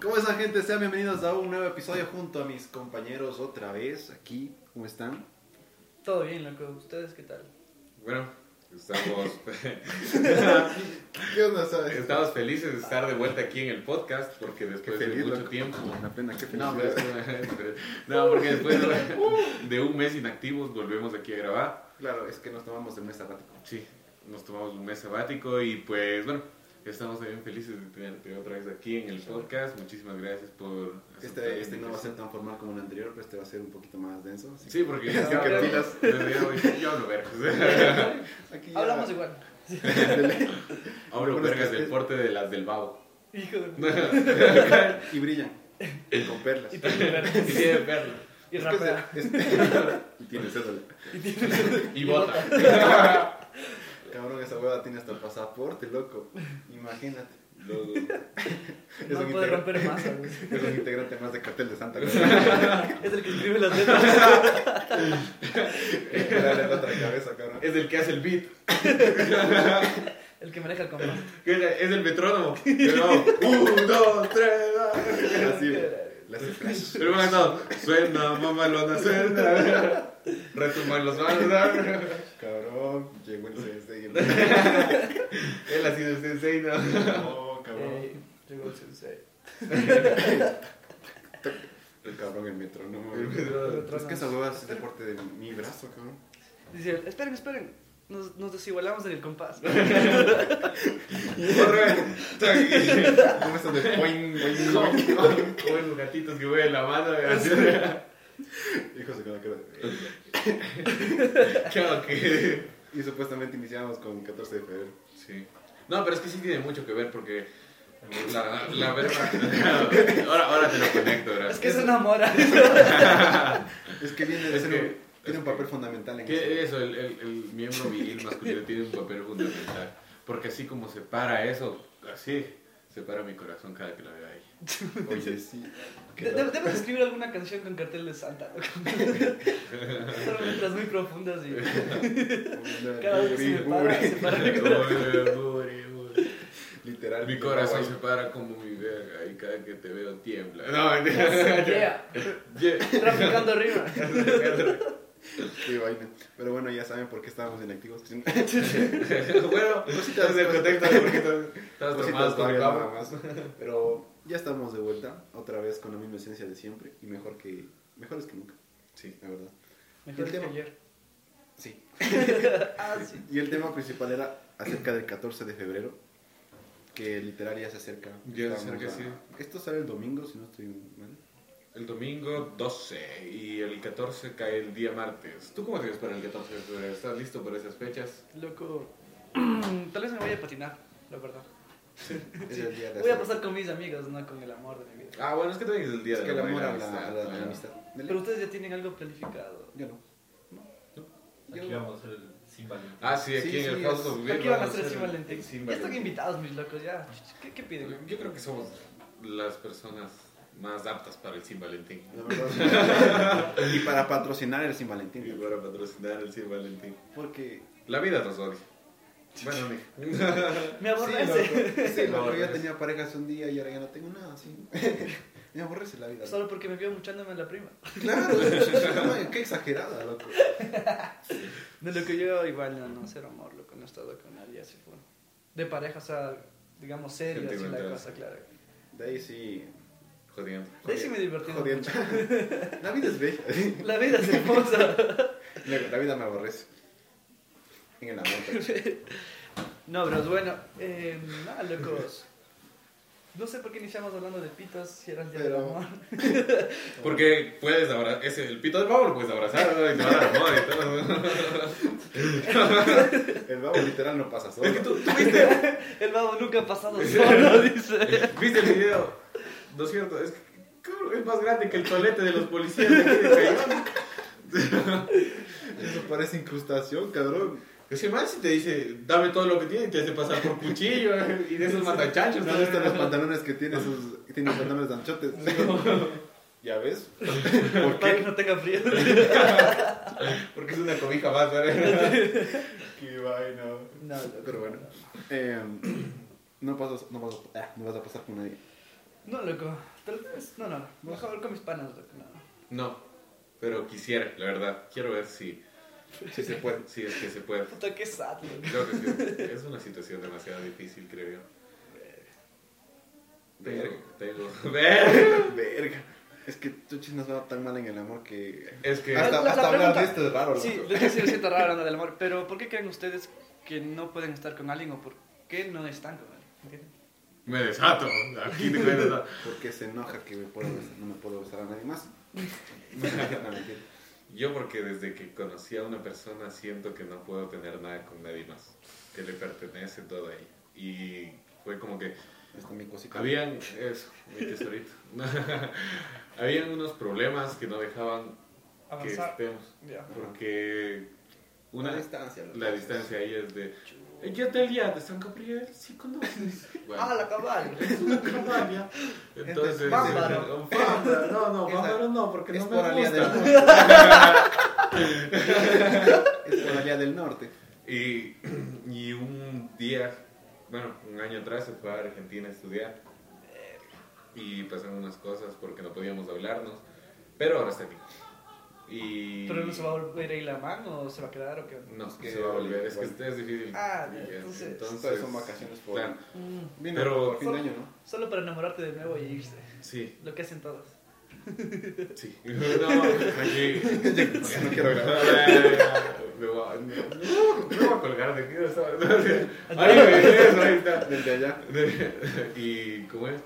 ¿Cómo están, gente? Sean bienvenidos a un nuevo episodio junto a mis compañeros otra vez aquí. ¿Cómo están? Todo bien, loco. ¿Ustedes qué tal? Bueno, estamos, ¿Qué onda, sabes? estamos felices de estar de vuelta aquí en el podcast porque después de feliz, mucho loco. tiempo. La pena, qué No, felicidad. pero- no, porque después de, de un mes inactivos volvemos aquí a grabar. Claro, es que nos tomamos el mes sabático. Sí, nos tomamos un mes sabático y pues bueno, estamos también felices de tenerte otra vez aquí en el podcast. Muchísimas gracias por... Este, este no va a ser tan formal como el anterior, pero este va a ser un poquito más denso. así Sí, porque ya, que ya- pilas. desde ya hoy- yo hablo vergas. aquí ya- Hablamos igual. hablo Bueno, es vergas que- del porte de las del babo. Hijo de... Y brillan. Con perlas. Y tiene verde. Y tiene. Y rapea. y tiene cédula. Y tiene... Y bota. Cabrón, esa hueva tiene hasta el pasaporte, loco. Imagínate. Luego- Es No un puede integra- romper güey. Es un integrante más de cartel de Santa Cruz. Es el que escribe las letras. Dale la otra cabeza, cabrón. Es el que hace el beat. El que maneja el comando. Que Es el metrónomo. Pero un, dos, tres. va. Así, hace flash. Pero bueno, no. Suena, mamalona, suena. Retumban los manos. ¿no? Cabrón, llegó el sensei. Él ha sido el sensei, ¿no? No, cabrón. Ey, llegó el sensei. El cabrón, el metro, no. El metro. Es que esa hueva es deporte de mi brazo, cabrón. Dice, esperen, esperen. Nos, nos desigualamos en el compás. Corre. ¿Cómo estás de boing, boing, boing? Como esos gatitos que mueven la mano. así. Hijos de cada cara. Claro que. Y supuestamente iniciamos con 14 de febrero. Sí. No, pero es que sí tiene mucho que ver porque. La, la verba. Ahora, ahora te lo conecto, ¿verdad? Es que se enamora. Es que viene de Es ser que- un- tiene un papel fundamental en Que eso. eso, el, el, el miembro viril masculino tiene un papel fundamental. Porque así como se para eso, así se para mi corazón cada que la veo ahí. Oye, sí. De- de- Debes escribir alguna canción con cartel de Santa. Son letras muy profundas y cada vez que se me para, se para mi corazón. Literal. Mi corazón se para como mi verga y cada que te veo tiembla. No, Yeah. Yeah. Traficando arriba. Qué vaina. Pero bueno, ya saben por qué estábamos inactivos. bueno, Cositas, el contexto babo. nada más. Pero ya estamos de vuelta, otra vez con la misma esencia de siempre y mejor que mejores que nunca. Sí, la verdad. Mejor El que tema. ayer. Sí. Ah, sí. Y el tema principal era acerca del 14 de febrero, que literal ya se acerca. Ya se acerca, a- sí. Esto sale el domingo, si no estoy mal. El domingo 12 y el 14 cae el día martes. ¿Tú cómo te ves para el 14 de febrero? ¿Estás listo para esas fechas? Loco. Tal vez me vaya a patinar, la verdad. Es el día de Voy a pasar con mis amigos, no con el amor de mi vida. Ah, bueno, es que también es el día Es de que el la amor a amistad, la, amistad. Pero ustedes ya tienen algo planificado. Yo no. Aquí vamos a hacer el sin Valentín. Ah, sí, aquí Sí, en el sí, House es- of Beer Aquí van a hacer hacer Sin Valentín. Ya están invitados, mis locos, ya. ¿Qué, qué piden? Yo creo que somos las personas más aptas para el Sin Valentín. Y para patrocinar el Sin Y Valentín. para patrocinar el Sin Valentín. Porque. La vida nos odia. Bueno. Me aborrece. loco. Sí, loco, yo tenía parejas un día y ahora ya no tengo nada, sí. Me aborrece la vida. Solo porque me vio muchándome a la prima. Claro, no, qué exagerada, loco. De lo que yo igual no, no, cero amor, loco, no he estado con nadie así fue. De pareja, o sea, digamos serio, así la cosa, claro. De ahí sí. Jodiendo. De ahí sí me divertí Jodiendo. La vida es bella. La vida es hermosa. La, vida me aborrece. En el amor. No, pero es bueno. Eh, nada, locos. No sé por qué iniciamos hablando de pitos si era el día del Pero- amor. Porque puedes abrazar, ese, el pito del babo lo puedes abrazar y te va a dar amor y todo. El babo literal no pasa solo. Es que tú, tú viste, El babo nunca ha pasado solo, dice. viste el video, ¿no es cierto? Es, es más grande que el tolete de los policías de aquí de Cayón. Eso parece incrustación, cabrón. Ese man si te dice, dame todo lo que tiene y te hace pasar por cuchillo eh, y de esos matachachos. ¿Dónde están los pantalones que tiene sus. Tiene pantalones de anchotes? ¿Ya ves? ¿Por Para que no tenga frío. Porque es una cobija más, ¿verdad? Qué vaina. No. Pero bueno. Eh, no, pasas, no, ah, no vas a pasar con nadie. No, loco. Tal vez. No, no. Mejor con mis panas, loco. No. No, pero quisiera, la verdad. Quiero ver si, Sí se puede. si es que se puede. Puta, qué sad, loco. Creo que sí. es una situación demasiado difícil, creo yo. Verga. Tengo, Verga. Verga. Es que Tuchis nos va tan mal en el amor que. Es que... Hasta, La- la hasta hablar pregunta- de esto es raro, loco. Sí, les decía, siento raro hablando del amor. Pero ¿por qué creen ustedes que no pueden estar con alguien o por qué no están con alguien? ¿Entienden? Me desato. Aquí te cuento. Porque se enoja que me puedo besar- no me puedo besar a nadie más. Yo porque desde que conocí a una persona siento que no puedo tener nada con nadie más. Que le pertenece todo a ella. Y fue como que Esta es mi cosita. habían... Eso, mi tesorito. habían unos problemas que no dejaban que estemos. Porque una, La distancia. loco. la distancia ahí es de... Yo del día de San Gabriel, sí conoces. Bueno, Ah, la cabal. es una cabaña. Entonces... Bámbaro. Bámbaro, No, no, Bámbaro no, porque es no por me Alía del gusta. Es por allá del norte. Y, y un día, bueno, un año atrás se fue a Argentina a estudiar. Y pasaron unas cosas porque no podíamos hablarnos. Pero ahora está aquí. Y... ¿Pero no se va a volver a ir la mano o se va a quedar o qué? No, Es que- se va a volver. Es que este es difícil. Ah, Y entonces- Entonces son vacaciones por. claro, Mm, Vino Pero- por fin de año, ¿no? Solo para enamorarte de nuevo y irse. sí, Lo que hacen todos. sí. No, aquí... Ya no quiero grabar. Me voy a, me voy a colgar de aquí. Ahí ahí está. Desde allá. y cómo es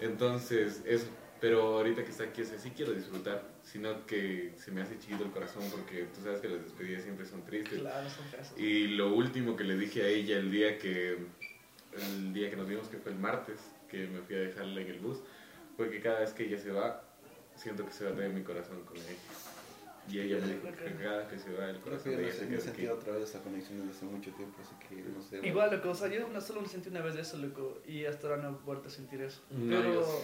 entonces eso pero ahorita que está aquí o sea, sí quiero disfrutar sino que se me hace chiquito el corazón porque tú sabes que las despedidas siempre son tristes Claro, son feas. y lo último que le dije a ella el día que el día que nos vimos que fue el martes que me fui a dejarla en el bus fue que cada vez que ella se va siento que se va a traer mi corazón con ella y ella me dijo que cada que se va el corazón de ella se queda otra vez esa conexión desde hace mucho tiempo, así que no sé. Igual, loco, o sea, yo solo lo sentí una vez de eso, loco, y hasta ahora no he vuelto a sentir eso. No, Pero yo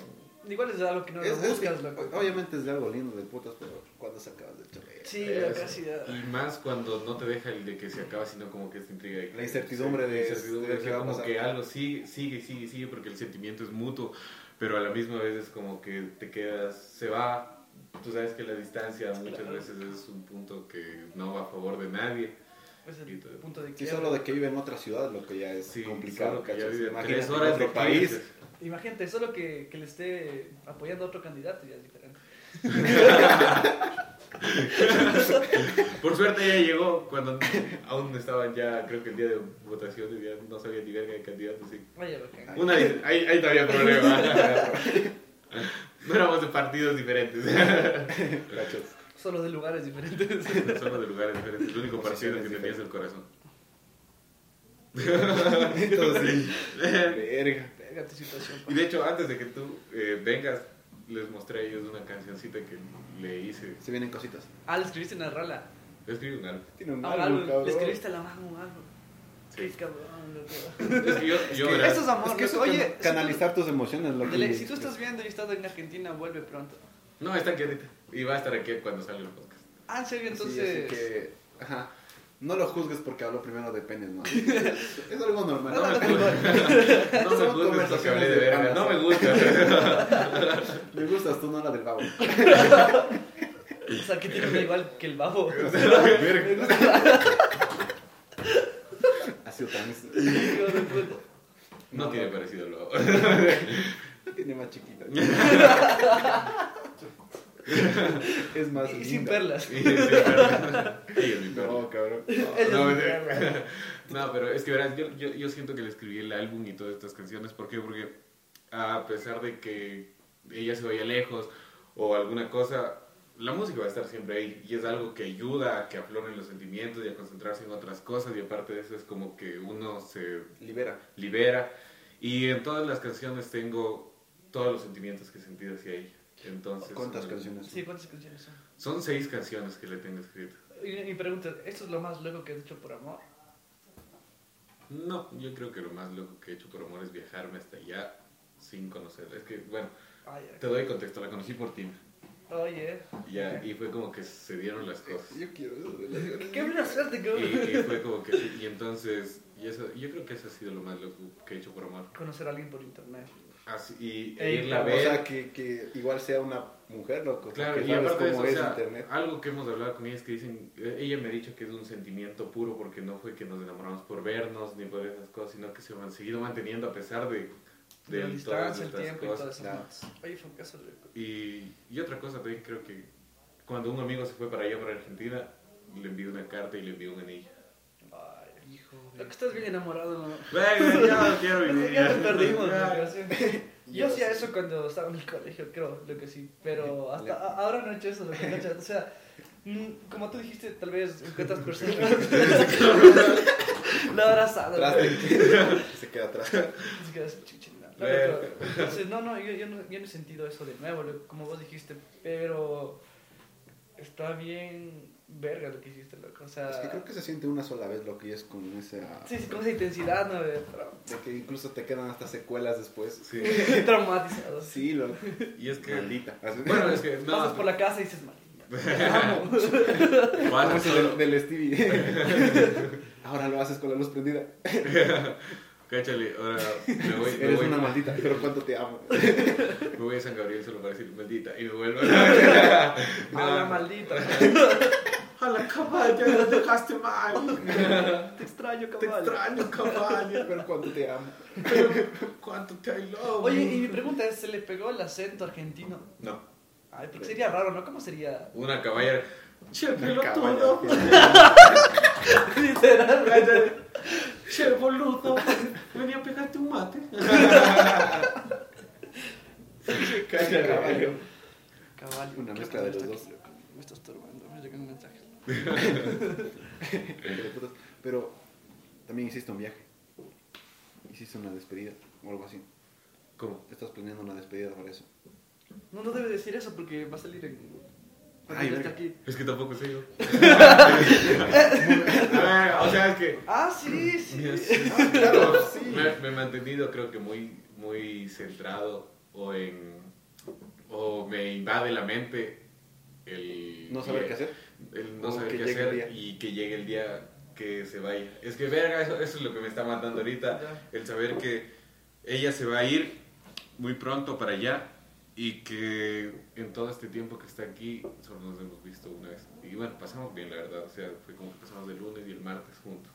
igual es algo que no Es- lo es- buscas, loco. Obviamente es de algo lindo de putas, pero cuando se acabas de chover. Sí, loco, así ya. Y más cuando no te deja el de que se acaba, sino como que esta intriga. La incertidumbre de- la incertidumbre, de que como que algo sigue, sigue, sigue, sigue, porque el sentimiento es mutuo, pero a la misma vez es como que te quedas, se va. Tú sabes que la distancia muchas Claro. veces es un punto que no va a favor de nadie. Es el Y punto de Sí, que. solo de que vive en otra ciudad, lo que ya es Sí, complicado, que ya vive Imagínate tres en horas otro de país. clientes. Imagínate, solo que, que le esté apoyando a otro candidato ya es diferente. Por suerte ella llegó cuando aún estaban ya, creo que el día de votaciones, ya no sabía ni verga de candidatos. Sí. Una, ahí, ahí todavía problema. No éramos de partidos diferentes. Solo de lugares diferentes. Solo de lugares diferentes. El único partido que Posiciones tenía es el corazón. Entonces, verga. Verga tu situación. Y de hecho, antes de que tú eh, vengas, les mostré a ellos una cancioncita que le hice. Se vienen cositas. Ah, le escribiste una rola. Le escribí un álbum. Tiene un Ah, álbum, le escribiste a la mano Sí. cabrón, loco. Es que yo, yo que Eso es amor, Es que eso loco. can- Oye, canalizar tus emociones, lo Dele, que... si tú estás viendo y estás en Argentina, vuelve pronto. No, está aquí ahorita. Y va a estar aquí cuando salga el podcast. Ah, en serio, Sí, entonces. así que, ajá. No lo juzgues porque hablo primero de penes, ¿no? es algo normal. No me no, juzgues. No me Son juzgues porque hablé de verga. No me gusta. Me gustas tú, no la del babo. O sea, que tiene igual que el babo. Ha sido tan... No No, tiene no. parecido luego. Tiene más chiquita. es más Y sin perlas. No, cabrón. No, pero es que verás, yo, yo, yo siento que le escribí el álbum y todas estas canciones. ¿Por qué? Porque a pesar de que ella se vaya lejos o alguna cosa, la música va a estar siempre ahí. Y es algo que ayuda a que afloren los sentimientos y a concentrarse en otras cosas. Y aparte de eso es como que uno se Libera. libera. Y en todas las canciones tengo todos los sentimientos que he sentido hacia ella. Entonces, ¿Cuántas son- canciones? Sí, ¿cuántas canciones son? Son seis canciones que le tengo escrito. Y mi pregunta, ¿esto es lo más loco que has hecho por amor? No, yo creo que lo más loco que he hecho por amor es viajarme hasta allá sin conocerla. Es que, bueno, Ay, te doy contexto, la conocí por Tinder. Oye, Y Ya, y fue como que se dieron las cosas. Yo quiero relaciones. qué buena suerte, Y, cabrón. y fue como que, y entonces, y eso, yo creo que eso ha sido lo más loco que he hecho por amor. Conocer a alguien por internet. Así, y e irla a O ver. sea, que, que igual sea una mujer, loco. Claro, que y aparte de eso, es o sea, internet. algo que hemos hablado con ella es que dicen, eh, ella me ha dicho que es un sentimiento puro porque no fue que nos enamoramos por vernos ni por esas cosas, sino que se han seguido manteniendo a pesar de, De la todas distancia, el tiempo y cosas. eso. Claro. Oye, fue un caso de... Y, y otra cosa también creo que cuando un amigo se fue para allá, para Argentina, le envió una carta y le envió un anillo. Hijo Lo que estás bien enamorado, ¿no? Venga, ya no quiero vivir. Ya nos perdimos. Yo hacía eso cuando estaba en el colegio, creo, lo que sí. Pero hasta a- ahora no he hecho eso, lo que ¿cachas? O sea, como tú dijiste, tal vez encuentras personas. la abrazada. Se queda atrás. Se queda así, chuchi, no. No, pero- Entonces, no, no, yo, yo no, yo no he sentido eso de nuevo, como vos dijiste, pero está bien verga lo que hiciste, loco. O sea, Es que creo que se siente una sola vez lo que es con esa... sí, sí, con esa intensidad, ¿no? De, De que incluso te quedan hasta secuelas después. Sí. traumatizado. Sí, loco. Y es que. Maldita. Bueno, es que. No, Pasas por la casa y dices, maldita, solo- del, del Stevie. Ahora lo haces con la luz prendida. Cáchale, ahora me voy, me Eres voy, una maldita, pero cuánto te amo. me voy a San Gabriel solo para decir maldita y me vuelvo. A la maldita. A la caballa, me dejaste mal. Te extraño, Te caballo. extraño, caballo. Pero cuánto te amo. ¿Cuánto te I love? Oye, y mi pregunta es, ¿se le pegó el acento argentino? No, Ay, porque sería raro, ¿no? ¿Cómo sería? una caballa. Che, pelotudo. Literal. Che, boludo. Venía a pegarte un mate. Cáchale. Caballo. Caballo. Una ¿qué mezcla de los dos. loco. Me estás turbando, me llegan mensajes. Pero también hiciste un viaje. Hiciste una despedida o algo así. ¿Cómo? Estás planeando una despedida para eso. No, no debe decir eso porque va a salir en... Ay, aquí. Es que tampoco sé yo. A ver, o sea, es que. Ah, sí, sí. Ah, claro, sí. Me, me he mantenido, creo que muy, muy centrado o en. o me invade la mente el. No saber el- qué hacer. El no O saber qué hacer y que llegue el día que se vaya. Es que, verga, eso, eso es lo que me está matando ahorita. Ya. El saber que ella se va a ir muy pronto para allá y que en todo este tiempo que está aquí solo nos hemos visto una vez. Y bueno, pasamos bien, la verdad. O sea, fue como que pasamos el lunes y el martes juntos.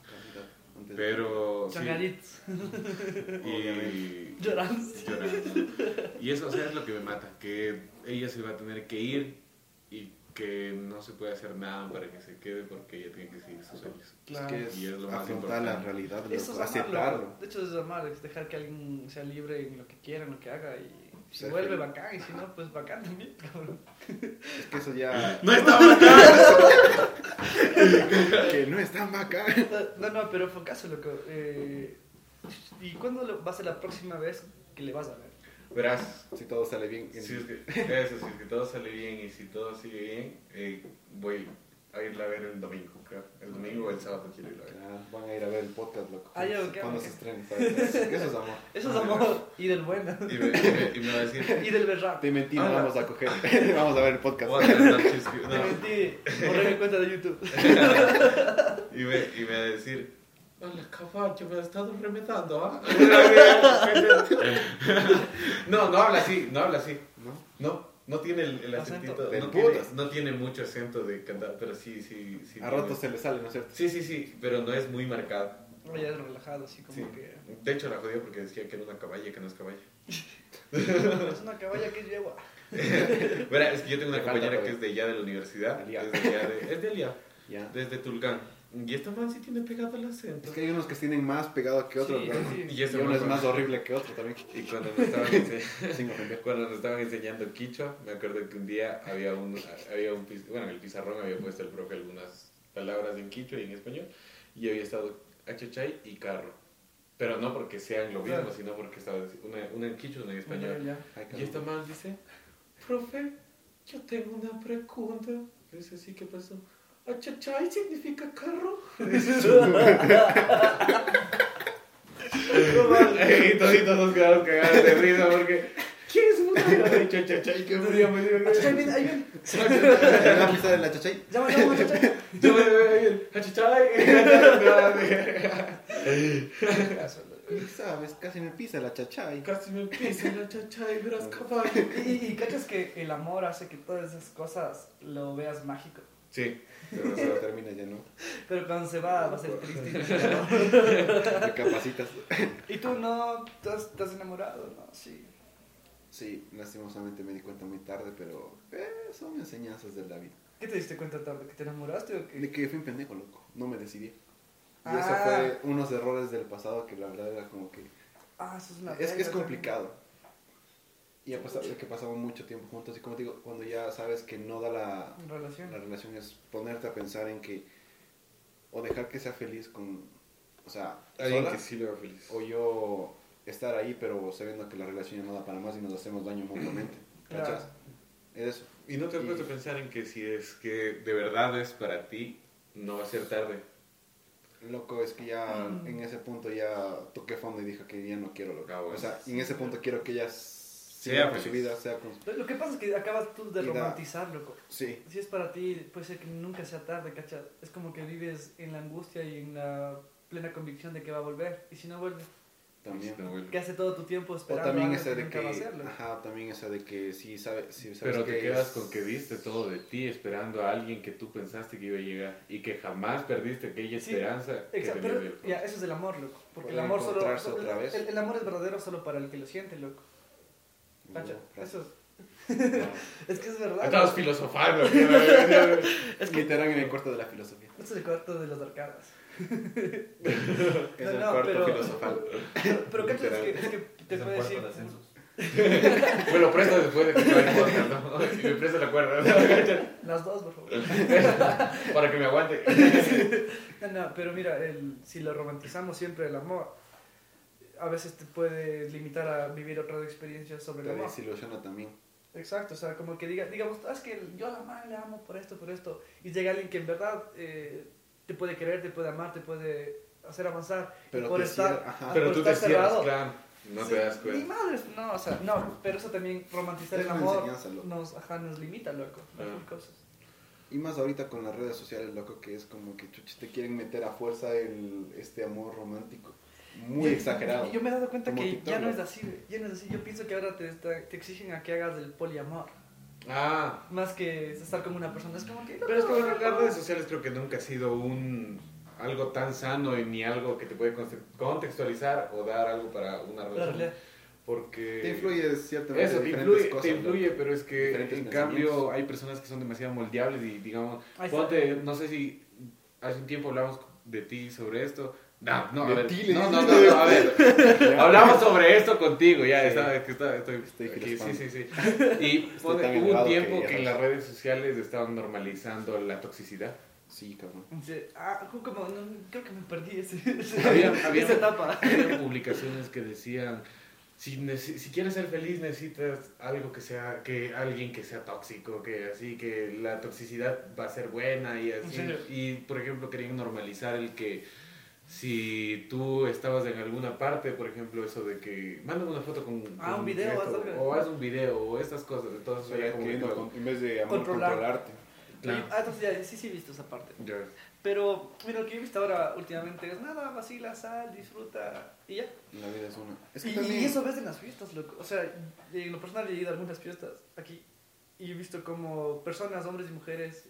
Pero. sí, y. Llorando. llorando. Y eso, o sea, es lo que me mata, que ella se va a tener que ir y que no se puede hacer nada para que se quede porque ella tiene que seguir sus sueños. Claro. Es que es, Y es lo más afrontar la importante. realidad, Eso es amarlo. aceptarlo. De hecho, es amar, es dejar que alguien sea libre en lo que quiera, en lo que haga. Y si Ser vuelve, bacán. Y si no, pues bacán también, cabrón. Es que eso ya. ¡No está bacán! que no es tan bacán. No, no, pero fue caso, loco. Eh, ¿Y cuándo lo- va a ser la próxima vez que le vas a ver? Verás, Si todo sale bien. en- si es que, eso, si es que todo sale bien y si todo sigue bien, eh, voy a irla a ver el domingo, creo. El domingo o el sábado quiero irla a ver. Ah, van a ir a ver el podcast, loco. Ah, ya, Cuando- ok, Cuando se estrene. ¿sabes? Eso es amor. Eso es amor. Y del bueno. Y me, y me- y me va a decir, Y del berrap. Te mentí, no Ah, vamos a coger. vamos a ver el podcast. noches. Te No. mentí. Borré mi cuenta de YouTube. Y me, y me va a decir, hola caballo, me has estado remedando, ¿ah? no, no habla así, no habla así. ¿No? No, no tiene el, el Acento. acentito, Del no tiene, no tiene mucho acento de cantar, pero sí, sí, sí. A ratos se le sale, ¿no es cierto? Sí, sí, sí, pero no es muy marcado. No, ya es relajado, así como Sí. que. De hecho, la jodía porque decía que era una caballa, que no es caballa. Es una caballa que es yegua. Verá, es que yo tengo una Me falta compañera que es de allá de la universidad. Es de allá, de, es de allá, Ya. desde Tulcán. Y esta man sí tiene pegado el acento. Es que hay unos que tienen más pegado que otros, Sí, ¿verdad? sí. Y Y uno es más horrible que otro también. Y cuando nos estaban ofender. Cuando nos estaban enseñando quichua, me acuerdo que un día había un, había un bueno, en el pizarrón había puesto el profe algunas palabras en quichua y en español, y había estado achachay y carro. Pero no porque sean lo mismo, Claro. sino porque estaba una, una en quichua y una en español. Ay, Y esta man dice, profe, yo tengo una pregunta. Le dice, sí, ¿qué pasó? Achachay significa carro. y toditos nos quedamos cagados de risa porque... ¿Quién es un dicho achachay? Qué frío me dio. Ahí viene, ahí viene. ¿La pista de la chachay? Llama, llama, achachay. Sabes, casi me pisa la chachay. Casi me pisa la chachay, verás caballo. Y, y cachas que el amor hace que todas esas cosas lo veas mágico. Sí. Pero se lo termina ya, ¿no? Pero cuando se va, va a ser triste. Recapacitas. y tú no, ¿Te has, te has enamorado, ¿no? Sí. Sí, lastimosamente me di cuenta muy tarde, pero eh, son enseñanzas del David. ¿Qué te diste cuenta tarde? ¿Que te enamoraste o qué? De que fui un pendejo, loco. No me decidí. Y Ah. eso fue unos errores del pasado que la verdad era como que... Ah, eso es una Es que es complicado. Y a pesar de que pasamos mucho tiempo juntos, y como te digo, cuando ya sabes que no da la. Relación. la relación, es ponerte a pensar en que... O dejar que sea feliz con... O sea, Alguien que sí lo haga feliz. o yo estar ahí, pero sabiendo que la relación ya no da para más y nos hacemos daño mutuamente. Claro. ¿Cachas? Es eso. Y no te has puesto a pensar en que si es que de verdad es para ti, no va a ser tarde. Loco, es que ya Mm. en ese punto ya toqué fondo y dije que ya no quiero, loco. Ah, bueno. O sea, y en ese punto quiero que ella Sea siga con su vida, sea con su... Lo- Lo que pasa es que acabas tú de Y da- romantizar, loco. Sí, Si es para ti, puede ser que nunca sea tarde, ¿cachai? Es como que vives en la angustia y en la plena convicción de que va a volver. Y si no vuelve, también. No, bueno. que hace todo tu tiempo O esperando también algo esa que de que... va a hacerlo. Ajá, también esa de que sí, sabe, sí sabes Pero te que quedas es- con que diste todo de ti esperando a alguien que tú pensaste que iba a llegar y que jamás perdiste aquella Sí, esperanza que Exacto, pero ya, eso es el amor, loco. Porque el amor solo... encontrarse solo- otra vez. El, el amor es verdadero solo para el que lo siente, loco. Gracias. Eso es... es que es verdad. Estabas loco. filosofando. Es que... Literal en el cuarto de la filosofía. Este es el cuarto de las arcadas. Es No, el no, cuarto pero- filosofal. Pero, pero ¿cachai? Es que, es que te puede decir... Me lo presto después de que acabe el podcast, ¿no? Me presto la cuerda. Las dos, por favor. Para que me aguante. No, no, pero mira, el, si lo romantizamos siempre el amor, a veces te puede limitar a vivir otras experiencias sobre el Te amor. desilusiona también. Exacto, o sea, como que diga, digamos, "Ah, es que yo a la madre le amo por esto, por esto, y llega alguien que en verdad eh, te puede querer, te puede amar, te puede hacer avanzar, Pero y por te estar, ajá. por Pero tú te estar cierras, cerrado, claro. No Sí, te das Ni cuenta. madres, no, o sea, no, pero eso también romantizar Es el amor nos, ajá, nos limita, loco, Ah. cosas. Y más ahorita con las redes sociales, loco, que es como que chuchi, te quieren meter a fuerza el, este amor romántico. Muy Yo- exagerado. Yo me he dado cuenta Como que TikTok, ya no ¿no? es así, ya no es así. Yo pienso que ahora te, te exigen a que hagas el poliamor, Ah, más que estar con una persona. Es como que... pero es que bueno, las redes sociales creo que nunca ha sido un algo tan sano y ni algo que te puede conte- contextualizar o dar algo para una La relación. Porque Te influye ciertamente Eso, te diferentes influye, cosas. te influye, pero es que en cambio hay personas que son demasiado moldeables y digamos, ponte, no sé si hace un tiempo hablamos de ti sobre esto. No, no, a ver, no, no, no, no, a ver, hablamos sobre esto contigo, ya, Sí. está, que está, estoy, Estoy aquí, sí, sí, sí. Y hubo un tiempo que en las sabes. redes sociales estaban normalizando la toxicidad. Sí, cabrón. Sí, Ah, como, no, creo que me perdí ese, ese- Había, había- esa etapa. había publicaciones que decían si, si quieres ser feliz necesitas algo que sea que alguien que sea tóxico que así que la toxicidad va a ser buena y ¿En así y por ejemplo querían normalizar el que si tú estabas en alguna parte por ejemplo eso de que mándame una foto con, Ah, con un video, esto, o haz un video o estas cosas entonces O sea, como que- con- en vez de amor Controlar. controlarte. Claro. Ah, entonces ya, sí, sí he visto esa parte. Pero, mira, lo que he visto ahora últimamente es nada, vacila, sal, disfruta y ya. La vida es una. Es que Y, también. y eso ves en las fiestas, loco. O sea, en lo personal he ido a algunas fiestas aquí y he visto como personas, hombres y mujeres,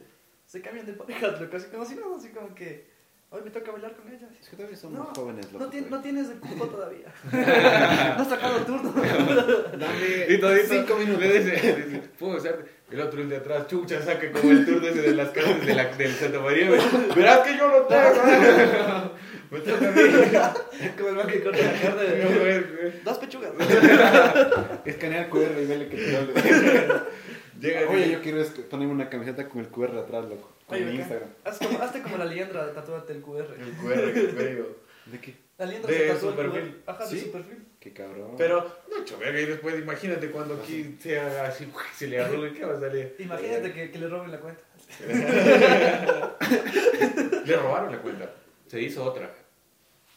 se cambian de parejas, loco. Así como si nada, así como que hoy me toca bailar con ella. Es que todavía somos No, jóvenes, loco. No, tien- no todavía. tienes el cupo todavía. no has sacado turno. Dame Y todito cinco minutos. le dice, puedo usar el otro el de atrás, chucha, saca como el turno ese de las casas de la, del Santa María. güey. Verás que yo lo tengo. Me toca a mí. como el man que corta la carne. güey. Dos pechugas. Escanear QR y vele que te. Llega Oye, yo quiero ponerme una camiseta con el QR atrás, loco. Oye, bacán. Instagram. Haz como, hazte como la liendra, tatúate el QR. el QR que traigo. ¿De qué? La liendra De se tatúa su el perfil. QR. Ajá, ¿Sí? de su perfil. Qué cabrón. Pero, mucho verga, y después imagínate cuando aquí sea así, se le arrugue, ¿qué va a salir? Imagínate que, que le roben la cuenta. Le robaron la cuenta. Se hizo otra.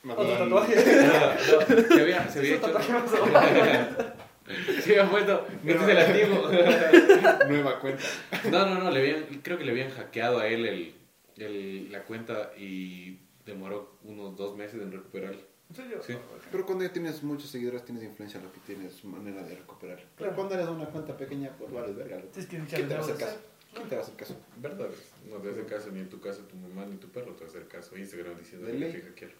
Otro tatuaje. No, no, se había, se había hecho. tatuaje abajo. Se había puesto, métese el antiguo. Nueva cuenta. No, no, no, le habían, creo que le habían hackeado a él el, el- la cuenta y demoró unos dos meses en recuperarla. ¿En serio? Sí. Pero cuando ya tienes muchos seguidores, tienes influencia, lo que tienes manera de recuperar. Pero cuando eres una cuenta pequeña, pues vale verga. ¿Quién te va a hacer caso? ¿Quién te va a hacer caso? ¿Verdad? No te hace caso ni en tu casa tu mamá ni tu perro te va a hacer caso. Instagram diciendo que te quiero.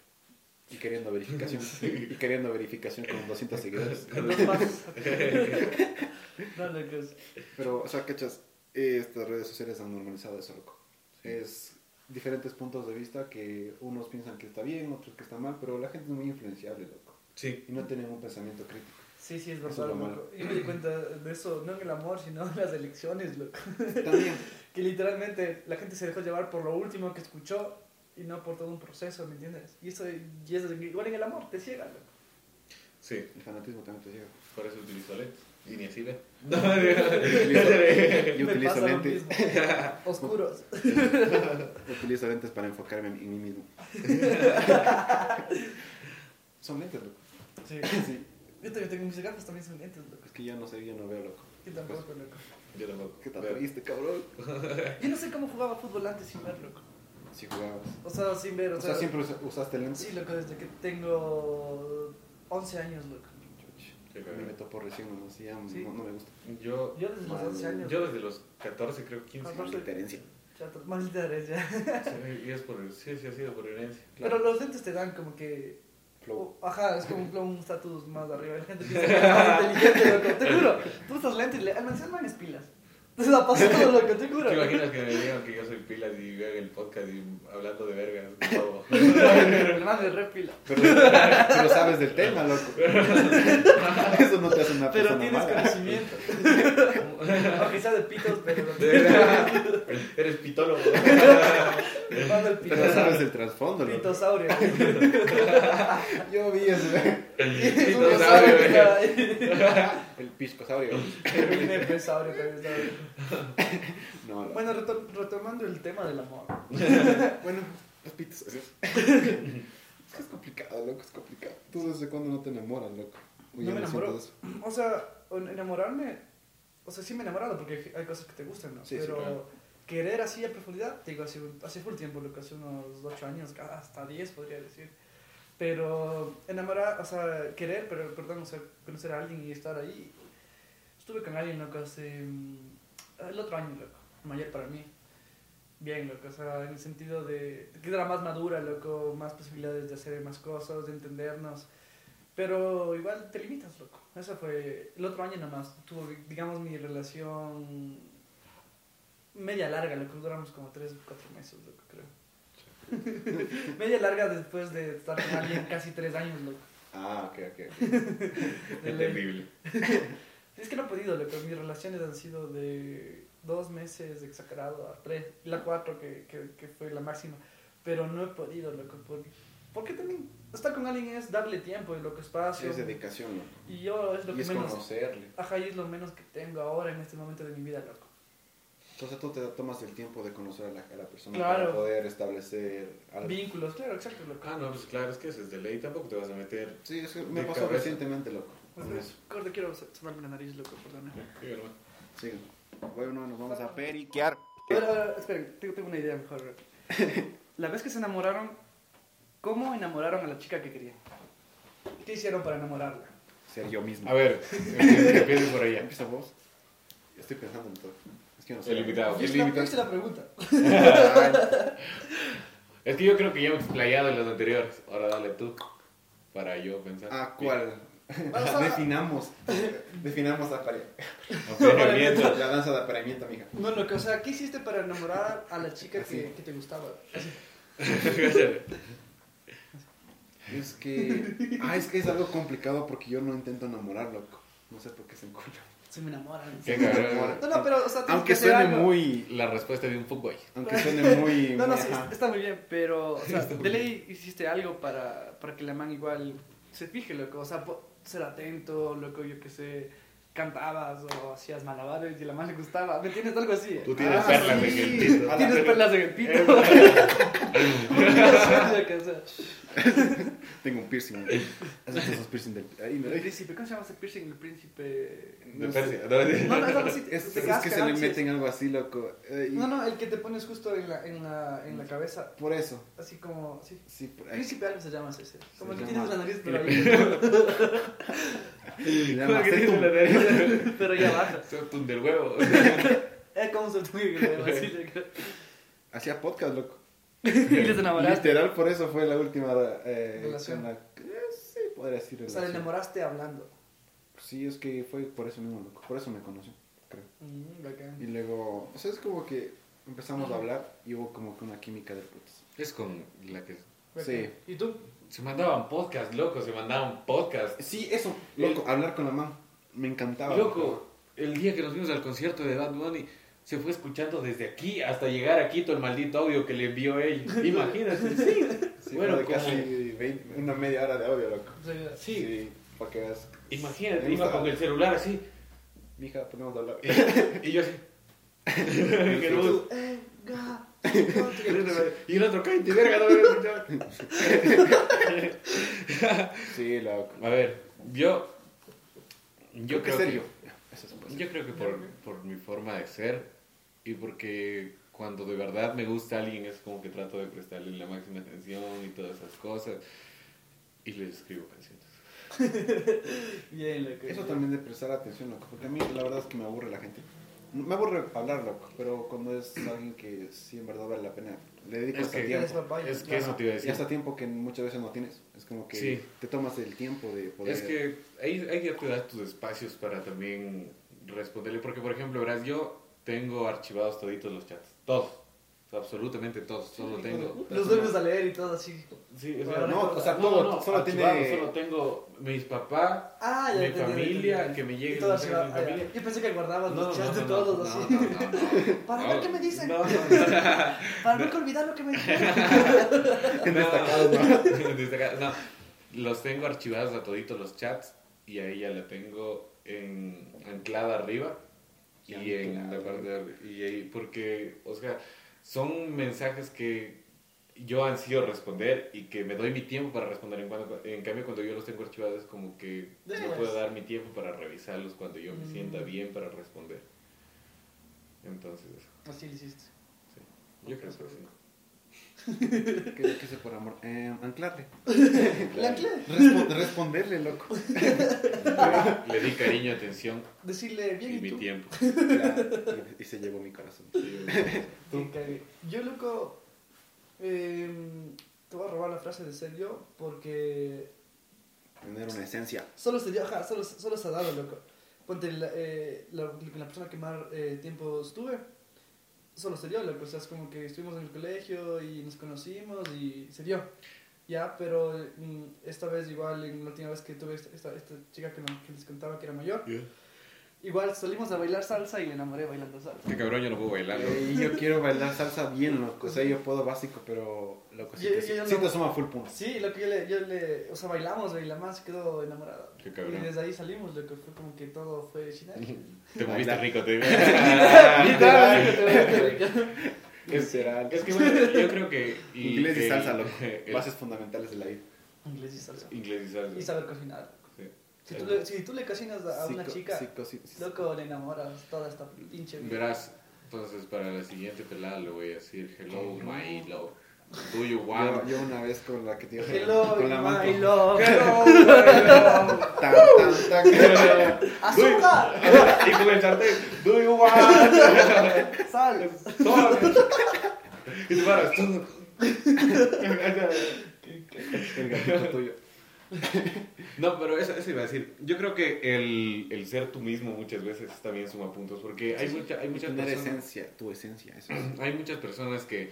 Y queriendo verificación. y queriendo verificación con 200 seguidores. Es- Pero, o sea, cachas, estas redes sociales han normalizado eso, loco. Es diferentes puntos de vista que unos piensan que está bien, otros que está mal, pero la gente es muy influenciable, loco. Sí. Y no tienen un pensamiento crítico. Sí, sí, es es verdad, malo. loco. Y me di cuenta de eso, no en el amor, sino en las elecciones, loco. También. Que literalmente la gente se dejó llevar por lo último que escuchó y no por todo un proceso, ¿me entiendes? Y eso y eso es igual en el amor, te ciega, loco. Sí. El fanatismo también te llega. Por eso utilizo lentes. Y ni así ve. Yo utilizo lentes. Oscuros. Utilizo lentes para enfocarme en mí mismo. Son lentes, loco. Sí. Sí. Yo también tengo mis gafas, también son lentes, loco. Es que ya no sé, yo no veo, loco. Yo tampoco, loco. Yo tampoco. ¿Qué tal viste, cabrón? Yo no sé cómo jugaba fútbol antes sin ver, loco. Si jugabas. O sea, sin ver, o, O sea, siempre usa- usaste lentes. Sí, loco, desde que tengo 11 años, loco. Qué A mí cagado. me topó recién, no, sí, ya Sí. no, no me gusta. Yo, Yo desde los 11 años. yo desde los 14, creo 15. Catorce. Maldita herencia. Chato, maldita herencia. Sí, y es por, sí, sí ha sido por herencia. Pero los lentes te dan como que. Flow. oh, ajá, es como un flow, un estatus más arriba. La gente piensa que es más inteligente, loco. Te juro. Tú usas lentes y le. Al mencionar man es pilas. La pasó todo, loco, te juro. ¿Te imaginas que me digan que yo soy pilas y vean el podcast y hablando de vergas? El man es re pila. Pero, pero sabes del tema, loco. Eso no te hace una Pero persona tienes mala. conocimiento. O quizá de pitos, pero. Eres pitólogo. El man del Pero sabes pito. del trasfondo, loco. Pitosaurio. Yo vi eso, Pitosaurio, dinosaurio. El piscosaurio. El dinosaurio también sabe. No, no. Bueno, reto- retomando el tema del amor. Bueno, los pitos. Es que es complicado, loco, es complicado. ¿Tú desde cuándo no te enamoras, loco? Uy, No me enamoro. eso. O sea, en- enamorarme. O sea, sí me he enamorado porque hay- cosas que te gustan, ¿no? Sí, sí, Pero claro. querer así a profundidad, te digo, hace, hace full tiempo, lo que hace unos 8 años, hasta 10 podría decir. Pero enamorar, o sea, querer, pero perdón, o sea, conocer a alguien y estar ahí. Estuve con alguien, loco, hace. mm, el otro año, loco, mayor para mí. Bien, loco, o sea, en el sentido de que era más madura, loco, más posibilidades de hacer más cosas, de entendernos. Pero igual te limitas, loco. Eso fue el otro año nomás. Tuvo, digamos, mi relación media larga, loco. Duramos como 3 o 4 meses, loco, creo. media larga después de estar con alguien casi 3 años, loco. Ah, ok, ok. ok. De ley. Entendible. Es que no he podido, loco. Mis relaciones han sido de dos meses exagerado a tres. La cuatro, que, que, que fue la máxima. Pero no he podido, loco. Por, porque también estar con alguien es darle tiempo y lo que Sí, espacio. es dedicación, loco. y yo es lo Y que es menos. conocerle. Ajá, y es lo menos que tengo ahora en este momento de mi vida, loco. Entonces tú te tomas el tiempo de conocer a la, a la persona Claro. para poder establecer algo. Vínculos, claro, exacto, loco. Ah, no, pues claro, es que eso es de ley. Tampoco te vas a meter. Sí, es que me pasó cabeza. recientemente, loco. Pues. Corte, quiero somarme la nariz, loco, perdona. Sí, hermano. Sí. Bueno, nos vamos a periquear. Ahora, esperen, tengo, tengo una idea mejor. La vez que se enamoraron, ¿cómo enamoraron a la chica que querían? ¿Qué hicieron para enamorarla? Ser yo mismo. A ver, empieza por allá. ¿Empieza vos? Estoy pensando en todo. Es que no sé. El invitado. El invitado. hice la pregunta. Es que yo creo que ya me he explayado en los anteriores. Ahora dale tú. Para yo pensar. Ah, ¿cuál? O sea- Definamos. Definamos apare- Apareamiento. la danza de apareamiento, mija. No, lo que, o sea, ¿qué hiciste para enamorar a la chica que, que te gustaba? Así. Es que. Ah, es que es algo complicado porque yo no intento enamorar, loco. No sé por qué se encuentra. Se me enamoran. Qué cabrón. No, no, pero, o sea, tienes Aunque que suene algo. muy. La respuesta de un fuckboy. Aunque suene muy. No, no, muy sí, está muy bien, pero, o sea, de ley hiciste algo para, para que la man igual se fije, loco, o sea, ser atento, loco, yo que sé, cantabas o hacías malabares y la man le gustaba, ¿me entiendes? Algo así. Tú tienes Ah, perlas sí. en el pito. Tienes perlas en el pito. Tengo un piercing. Haces esos piercing del... Ahí, ¿no? El príncipe, ¿cómo se llama ese piercing? El príncipe. De No sé. Persia. No, no, es algo así. Es, de es casca, que se le ¿no? Sí, meten algo así, loco. Eh, y No, no, el que te pones justo en la, en la, en la cabeza. Por eso. Así como. Sí. Sí, por ahí. Príncipe algo se llama ese. Como Se el que llama- tienes la nariz ¿Cómo que tienes septum. la nariz? pero ya baja. Septum del huevo. Eh, ¿cómo se le llama así? Hacía podcast, loco. Y les enamoraste. Literal, por eso fue la última eh, Relación. la- eh, sí, podría decir O sea, le relación. enamoraste hablando. Sí, es que fue por eso mismo, loco. Por eso me conoció, creo. Mm, bacán. Y luego, o sea, es como que empezamos a hablar y hubo como que una química de putas. Es con la que... Sí. ¿Y tú? Se mandaban podcast, loco, se mandaban podcast. Sí, eso, loco, hablar con la mamá. Me encantaba. Loco, el día que nos fuimos al concierto de Bad Bunny, se fue escuchando desde aquí hasta llegar aquí todo el maldito audio que le envió él. Imagínate, sí. Sí, bueno, casi 20 una media hora de audio, loco. Sí, para que veas. imagínate, iba con el celular así. Mija, ponemos a hablar. Y yo así. Que no- y el otro, cállate, verga, no voy a escuchar. Sí, loco. A ver, yo. Yo ¿Qué creo serio? que. Eso es pues. Yo creo que por, por mi forma de ser y porque cuando de verdad me gusta alguien es como que trato de prestarle la máxima atención y todas esas cosas y le escribo canciones. Bien, loco. Eso también de prestar atención, loco. Porque a mí la verdad es que me aburre la gente. Me aburre hablar, loco. Pero cuando es alguien que sí en verdad vale la pena, le dedico Es hasta que, tiempo. Papaya, es que claro. eso te iba a Y decir. hasta tiempo que muchas veces no tienes. Es como que Sí. te tomas el tiempo de poder. Es que ahí, ahí ya te das tus espacios para también responderle. Porque, por ejemplo, verás, yo tengo archivados toditos los chats. Todos. Absolutamente todos. Solo tengo. Los vuelves a leer y todo así. Sí, o sea, no, o sea, no, todo, no, solo tiene- Solo tengo mis papás, Ah, ya mi entendí, familia, entendí. que me llegue mi familia. Yo pensé que guardabas No, los no, chats no, de no, todos no, así. no, no, no. Para ver qué me dicen. No, no, Para nunca olvidar lo que me dijeron. No. Los tengo archivados a toditos los chats y ahí ya la tengo en, anclada arriba y en la parte de. Y ahí, porque, o sea, son mensajes que yo ansío responder y que me doy mi tiempo para responder. En, cuando, en cambio, cuando yo los tengo archivados es como que no Después. puedo dar mi tiempo para revisarlos cuando yo me Mm. sienta bien para responder. Entonces, Así lo hiciste. sí. Yo creo que sí. ¿Qué, qué es por amor? Eh, anclarle. ¿La anclé? Respo- responderle, loco. Le, le di cariño, atención Decirle bien y y mi tú. tiempo. Claro, y, y se llevó mi corazón. Sí, cague. Yo, loco, eh, te voy a robar la frase de ser yo porque Tener una esencia. solo se dio, ajá, solo, solo se ha dado, loco. Ponte la, eh, la, la persona que más eh, tiempo estuve, solo se dio, loco. O sea, es como que estuvimos en el colegio y nos conocimos y se dio. Ya, pero mm, esta vez igual, en la última vez que tuve esta, esta, esta chica que, no- que les contaba que era mayor, igual salimos a bailar salsa y me enamoré bailando salsa. Qué cabrón, yo no puedo bailar. loco. Eh, y yo quiero bailar salsa bien, loco. O sea, yo puedo básico, pero loco, sí Yo- te, yo sí no- te suma full punto. Sí, lo que yo le, yo le, o sea, bailamos y la más quedó enamorada. Qué cabrón. Y desde ahí salimos, lo que fue como que todo fue sinergia. Te moviste rico, te Es, Literal. es que bueno, yo creo que... Inglés y salsa, loco. Bases fundamentales de la vida. Inglés y salsa. Inglés y salsa. Y saber cocinar. Si tú le, si tú le cocinas a una Psico- chica, psico- sí- sí- loco, le enamoras toda esta pinche vida. Verás, entonces para la siguiente pelada le voy a decir Hello, my love. Do you want? Yo, yo una vez con la que te Hello, con la mano. my love. Hello, my love. Tan, tan, tan. ¡Azúcar! y con el sartén, Do you want? ¡Sal! Sol. Y tú paras. El gatito tuyo. No, pero eso, eso iba a decir. Yo creo que el, el ser tú mismo muchas veces también suma puntos, porque hay, mucha, hay muchas Tener personas... esencia, tu esencia, eso es. Hay muchas personas que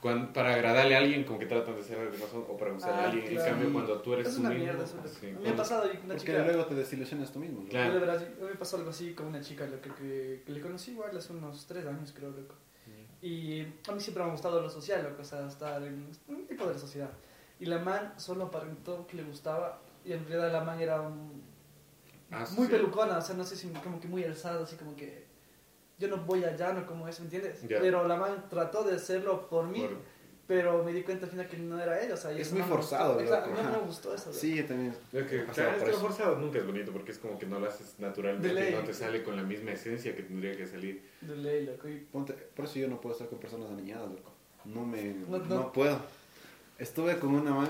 cuan- para agradarle a alguien como que tratan de ser algo más o para gustar Ah, a alguien. claro. En cambio, cuando tú eres Es tú una mismo... mierda eso. sí, me ha cuando- pasado una Porque chica... luego te desilusionas tú mismo. ¿no? Claro. De mí me pasó algo así con una chica lo que, que, que le conocí igual hace unos tres años, creo, loco. Y a mí siempre me ha gustado lo social, loco, o sea, estar en un tipo de sociedad. Y la man solo aparentó que le gustaba, y en realidad la man era un- Ah, muy sí. pelucona, o sea, no sé si como que muy alzada, así como que yo no voy allá, no como eso, ¿me entiendes? Ya. Pero la man trató de hacerlo por mí, Por- Pero me di cuenta al final que no era ella, o sea, y Es muy no me forzado, gustó. No me gustó eso. loco. Sí, también. Que, Pasaba claro, es que lo forzado nunca es bonito porque es como que no lo haces naturalmente, ley. no te sale con la misma esencia que tendría que salir. De ley, loco. Y Ponte- por eso yo no puedo estar con personas aniñadas, loco. No me. No, No, no. puedo. Estuve con una man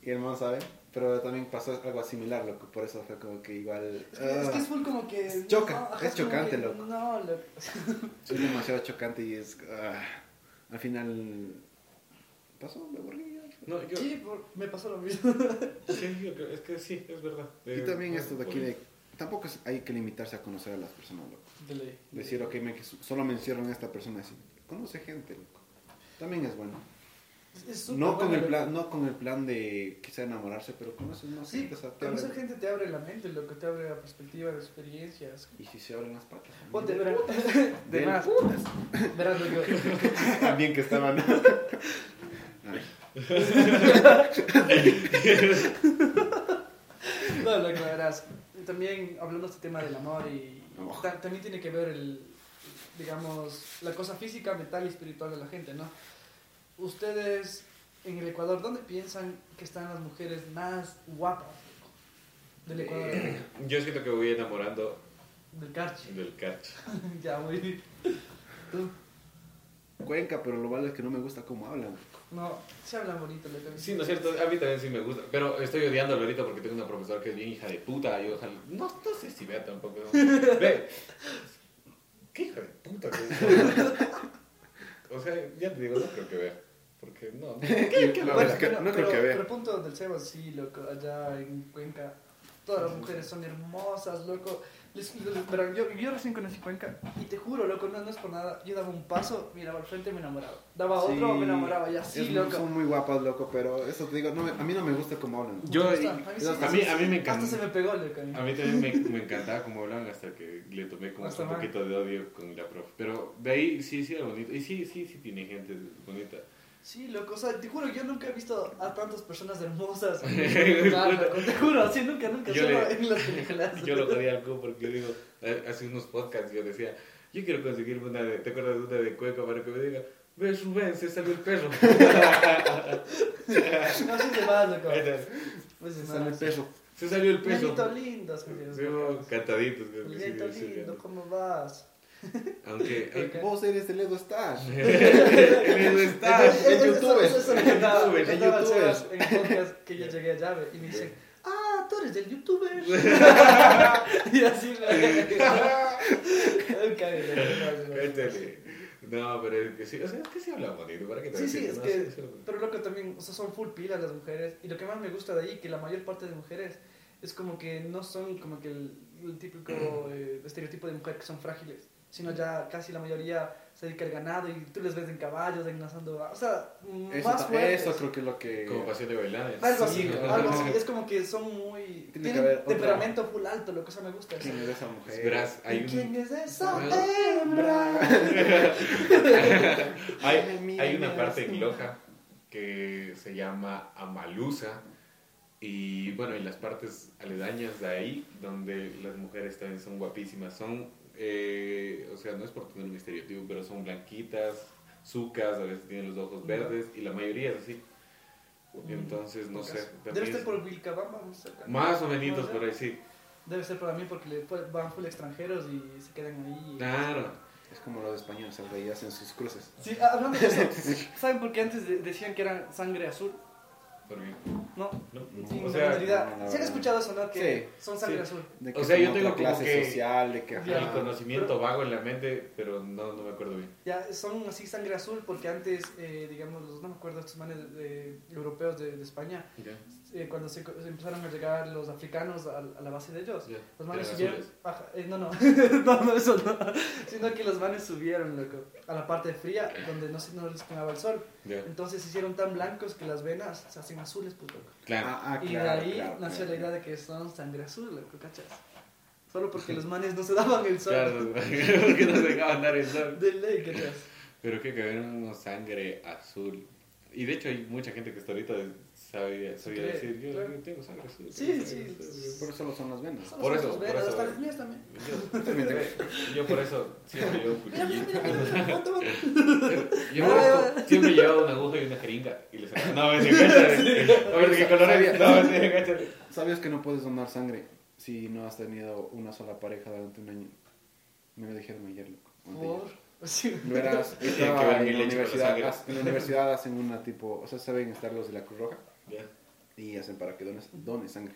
y el man sabe, pero también pasó algo similar, loco. Por eso fue como que igual. Es que, es que ah, es full como que. Choca, ajá, es chocante, que- loco. No, loco. soy demasiado chocante y es. ah, al final. Pasó, me aburrí. No, yo, Sí, por- me pasó lo mismo. sí, yo creo- es que sí, es verdad. Y Eh, también esto de aquí de. Tampoco es- hay que limitarse a conocer a las personas, loco. De ley. Decir, ok, me, solo me encierro en esta persona así. Conoce gente, loco. También es bueno. Es- No con, el plan, no con el plan de quizá enamorarse, pero conoces más Sí, gente. o sea, te conocer abre- gente te abre la mente, lo que te abre la perspectiva, las experiencias. Y si se abren las patas. Ponte, verás, de más, putas. verás, loco. También que estaban. No, lo que verás. También hablando de este tema del amor y Oh. ta- también tiene que ver el, digamos, la cosa física, mental y espiritual de la gente, ¿no? Ustedes en el Ecuador, ¿dónde piensan que están las mujeres más guapas del Ecuador? Eh, Yo siento que voy enamorando Del Carchi. del carchi. ya, muy bien. Tú, Cuenca, pero lo malo es que no me gusta cómo hablan. no, se habla bonito. que- Sí, no es cierto, a mí también sí me gusta, pero estoy odiándolo ahorita porque tengo una profesora que es bien hija de puta y ojalá, no, no sé si vea tampoco. ¿no? Ve, qué hija de puta que es. O sea, ya te digo, no creo que vea, porque no, no. ¿Qué, qué No, habla? es que- pero, no creo pero- que vea. Pero punto del Sebas, sí, loco, allá en Cuenca, todas las mujeres son hermosas, loco. Les- les- pero yo, yo recién conocí Cuenca y te juro, loco, no, no es por nada. Yo daba un paso, miraba al frente y me enamoraba. Daba Sí, otro, me enamoraba y así, es- loco. Son muy guapas, loco, pero eso te digo, a mí no me gusta cómo hablan. Yo, a mí sí, a mí, a mí me Hasta encanta. se me pegó, loco. a mí. A mí también me, me encantaba cómo hablan hasta que le tomé como Hasta un mal. poquito de odio con la profe. Pero de ahí sí, sí era bonito. Y sí, sí, sí tiene gente bonita. Sí, loco, o sea, te juro, yo nunca he visto a tantas personas hermosas. Claro, loco, te juro, así nunca, nunca, Yo solo le- en las películas. Yo lo jodía al porque yo digo, hace unos podcasts yo decía, yo quiero conseguirme una de, ¿te acuerdas de una de cueca para que me diga, ve Rubén, se salió el perro? No, sí se va, loco. Pues se Sale va. peso. se salió el perro. Ñañito lindo, sí, lindo. ¿cómo vas? Aunque, eh, Ok. Vos eres el Edo Stash. el stash. El youtuber. El el youtuber. En el podcast que yo llegué a llave y me dicen, ah, tú eres del youtuber. y así, me. No, pero es que sí, o sea, es que sí habla bonito, ¿para qué te Sí, sí, es que, pero loco también, o sea, son full pilas las mujeres, y lo que más me gusta de ahí, que la mayor parte de mujeres es como que no son como que el, el típico eh, estereotipo de mujer que son frágiles, sino ya casi la mayoría se dedica al ganado y tú les ves en caballos, enlazando, o sea, Eso, más fuertes. eso creo que es lo que. Como pasión de bailar. Algo así, ¿no? algo así, es como que son muy... Tiene que Tienen haber otra- temperamento full alto, lo que eso me gusta. ¿Quién es esa mujer? Verás, hay ¿Y ¿Quién es esa hembra? hay, hay una parte en Loja que se llama Amalusa y bueno, y las partes aledañas de ahí donde las mujeres también son guapísimas, son, eh, o sea, no es por tener un estereotipo, pero son blanquitas, sucas, a veces tienen los ojos verdes y la mayoría es así. Entonces, no sé. Debe también ser es- por cerca. Más o menos por ahí, sí. Debe ser para mí porque le van full extranjeros y se quedan ahí. Claro. Es como los españoles, al rey hacen sus cruces. Sí, hablando de eso, ¿saben por qué antes de- decían que eran sangre azul? ¿Por qué? No, ¿No? O sea, ¿Se han escuchado eso, no? Que Sí, son sangre sí. azul. De O sea, yo tengo clase que- social, de que. Ya. el conocimiento vago en la mente, pero no, no me acuerdo bien. Ya, son así sangre azul porque antes, eh, digamos, no me acuerdo, estos manes eh, europeos de, de España, eh, cuando se, se empezaron a llegar los africanos a, a la base de ellos, Ya. los manes subieron... Ajá, eh, no, no, no, no, eso no, sino que los manes subieron, loco, a la parte fría, donde no, no les quemaba el sol. Ya. Entonces se hicieron tan blancos que las venas se hacen azules, pues, loco. Claro. Ah, ah, y claro, de ahí claro, nació claro. la idea de que son sangre azul, loco, ¿cachas? Solo porque los manes no se daban el sol. Claro, que no se dejaban dar el sol. De ley, ¿cachas? Pero que cabrón, sangre azul. Y de hecho hay mucha gente que hasta ahorita sabía cree, decir, yo, claro. tengo sangre azul. Sí, sí, sangre azul". Por eso son las venas. Por eso, por eso. Hasta las mías también. Yo, yo por eso siempre llevo un ponte, ponte. Yo por eso siempre he llevado una aguja y una jeringa. Y les saco. No, me A ver, ¿de qué color es? No, me cállate. ¿Sabías que no puedes donar sangre si no has tenido una sola pareja durante un año? Me lo dijeron ayer, loco. Por. Sí. No eras, estaba en la universidad, en la universidad hacen una tipo, o sea, saben estar los de la Cruz Roja Y hacen para que dones, dones sangre.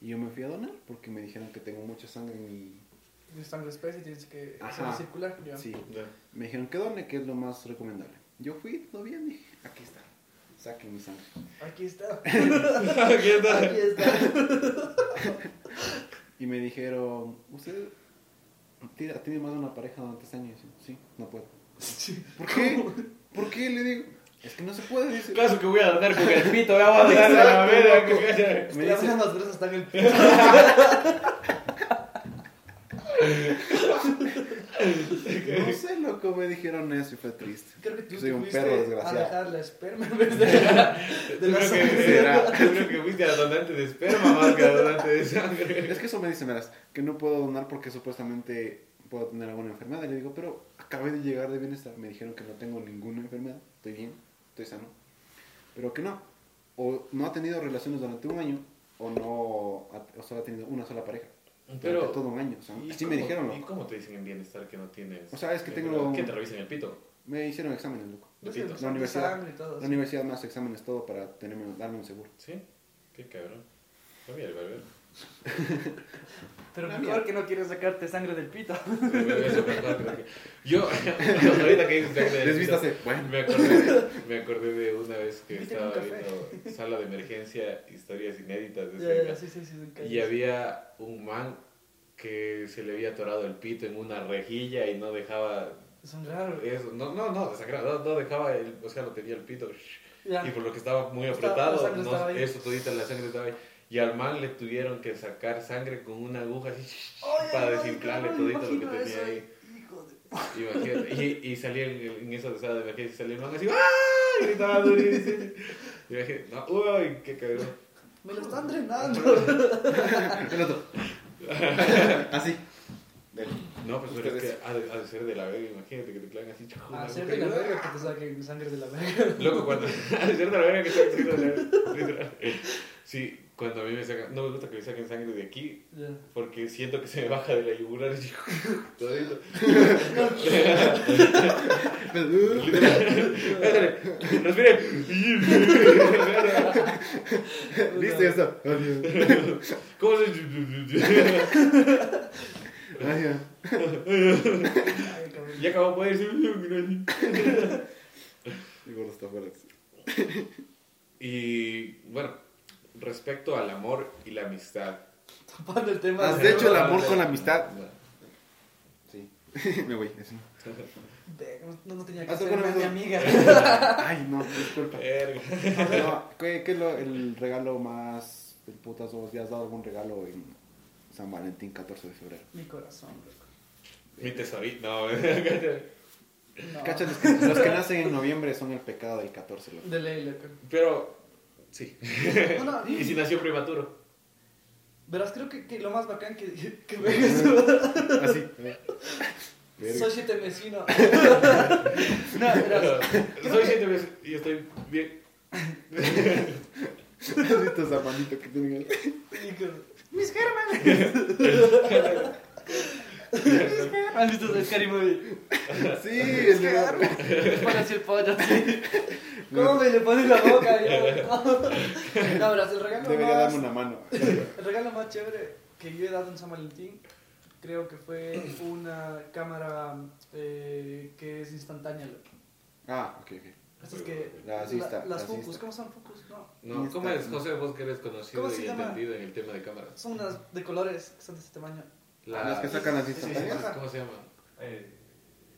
Y yo me fui a donar porque me dijeron que tengo mucha sangre en mi... Tienes sangre espesa y tienes que hacerla circular. Sí, me dijeron que done, que es lo más recomendable. Yo fui, todo bien, dije, aquí está, saquen mi sangre. Aquí está. Aquí está. Aquí está. Y me dijeron, ¿usted tiene, ha tenido más de una pareja durante este año? Y yo, sí, no puedo. ¿Por qué? ¿Por qué? Le digo, es que no se puede, dice. Caso que voy a donar con el pito, vamos a darle la verga. que Me que las gruesas están en el piso. No sé, loco, me dijeron eso y fue triste. Creo que tú Soy un fuiste perro a desgraciado. dejar la esperma en vez de, de la Yo creo que- sangre. Yo creo que fuiste a donante de esperma más que a donante de sangre. Es que eso me dice, verás, que no puedo donar porque supuestamente puedo tener alguna enfermedad. Y le digo, pero acabé de llegar de bienestar. Me dijeron que no tengo ninguna enfermedad, estoy bien, estoy sano. Pero que no. O no ha tenido relaciones durante un año, o no, ha- o solo ha tenido una sola pareja. Pero- durante todo un año. O sea, ¿Y así cómo- me dijeron, ¿Y cómo te dicen en bienestar que no tienes? O sea, es que tengo- enfermedad? ¿Qué te revisen el pito? Me hicieron exámenes, loco. De Sí, pito. pues, La universidad. y todo, La sí. universidad más exámenes, todo para tenerme, darme un seguro. ¿Sí? Qué cabrón. No voy a ver. Pero mejor que no quieres sacarte sangre del pito. Eso Yo, ahorita que dices sangre del pito. Bueno. Me acordé, me acordé de una vez que estaba viendo Sala de Emergencia, historias inéditas de Ya, ya, cerca, sí, sí, sí. sí, y había un man que se le había atorado el pito en una rejilla y no dejaba Son raros. eso, no, no, no, desangrado, no, no dejaba, el, o sea, lo tenía el pito, Ya. y por lo que estaba muy apretado, no, eso todita la sangre estaba ahí, y al man le tuvieron que sacar sangre con una aguja así, para desinflarle todito lo que tenía eso, ahí. Hijo de... Imagínate, y, y salía en, en esa sala de emergencia, salía el man así, ¡ah! Gritando, y, y, dije, no, uy, qué cabrón. Me lo están drenando. El otro. Así. Del- No, pues pero es que ha de, ha de ser de la verga, imagínate que te clavan así, chajo, una Hacer aguja, de la verga que te saquen sangre de la verga. Loco, cuando. ha de ser de la verga que te de la verga. Sí, cuando a mí me sacan. No me gusta que me saquen sangre de aquí, Ya. porque siento que se me baja de la yugular y todito. Literal. Respire. Listo, ya está. Adiós. ¿Cómo se.? Ay, ya. Ay, cabrón. Ya acabó, puede decir. Mi gordo está fuera. Y bueno, respecto al amor y la amistad. Tapando el tema. ¿Has de- hecho el amor con la amistad? Sí. Me voy, así. No, no tenía que Haz ser alguna mi amiga. Ay, no, disculpa. No, ¿qué, qué es lo, el regalo más del putazo? ¿Ya has dado algún regalo en San Valentín, 14 de febrero? Mi corazón, loco. Mi tesorito. No, No. Cacha, los que, los que nacen en noviembre son el pecado del 14, loco. De ley, loco. pero. Sí. Y si nació prematuro. Verás, creo que, que lo más bacán que, que me eso. Así. Soy siete mesino. no, verás. Soy siete veces y estoy bien. ¿Has visto esa manito que tienen ahí? Mis gérmenes. ¿Has visto el Scary Movie? Sí, pone así el pollo así. ¿Cómo me le pone la boca? Yo, No, verás, el regalo Debería más... darme una mano. El regalo más chévere que yo he dado en San Valentín creo que fue una cámara eh, que es instantánea. loco. Ah, ok, ok. Estas que... La Zista, las la Focus. ¿cómo son Focus? No. No, ¿cómo es, José, vos que eres conocido ¿Cómo se y entendido en el tema de cámaras? Son unas de colores que son de este tamaño. Las que sacan las Sí, sí, sí, instantáneas. ¿Cómo se llama? Eh,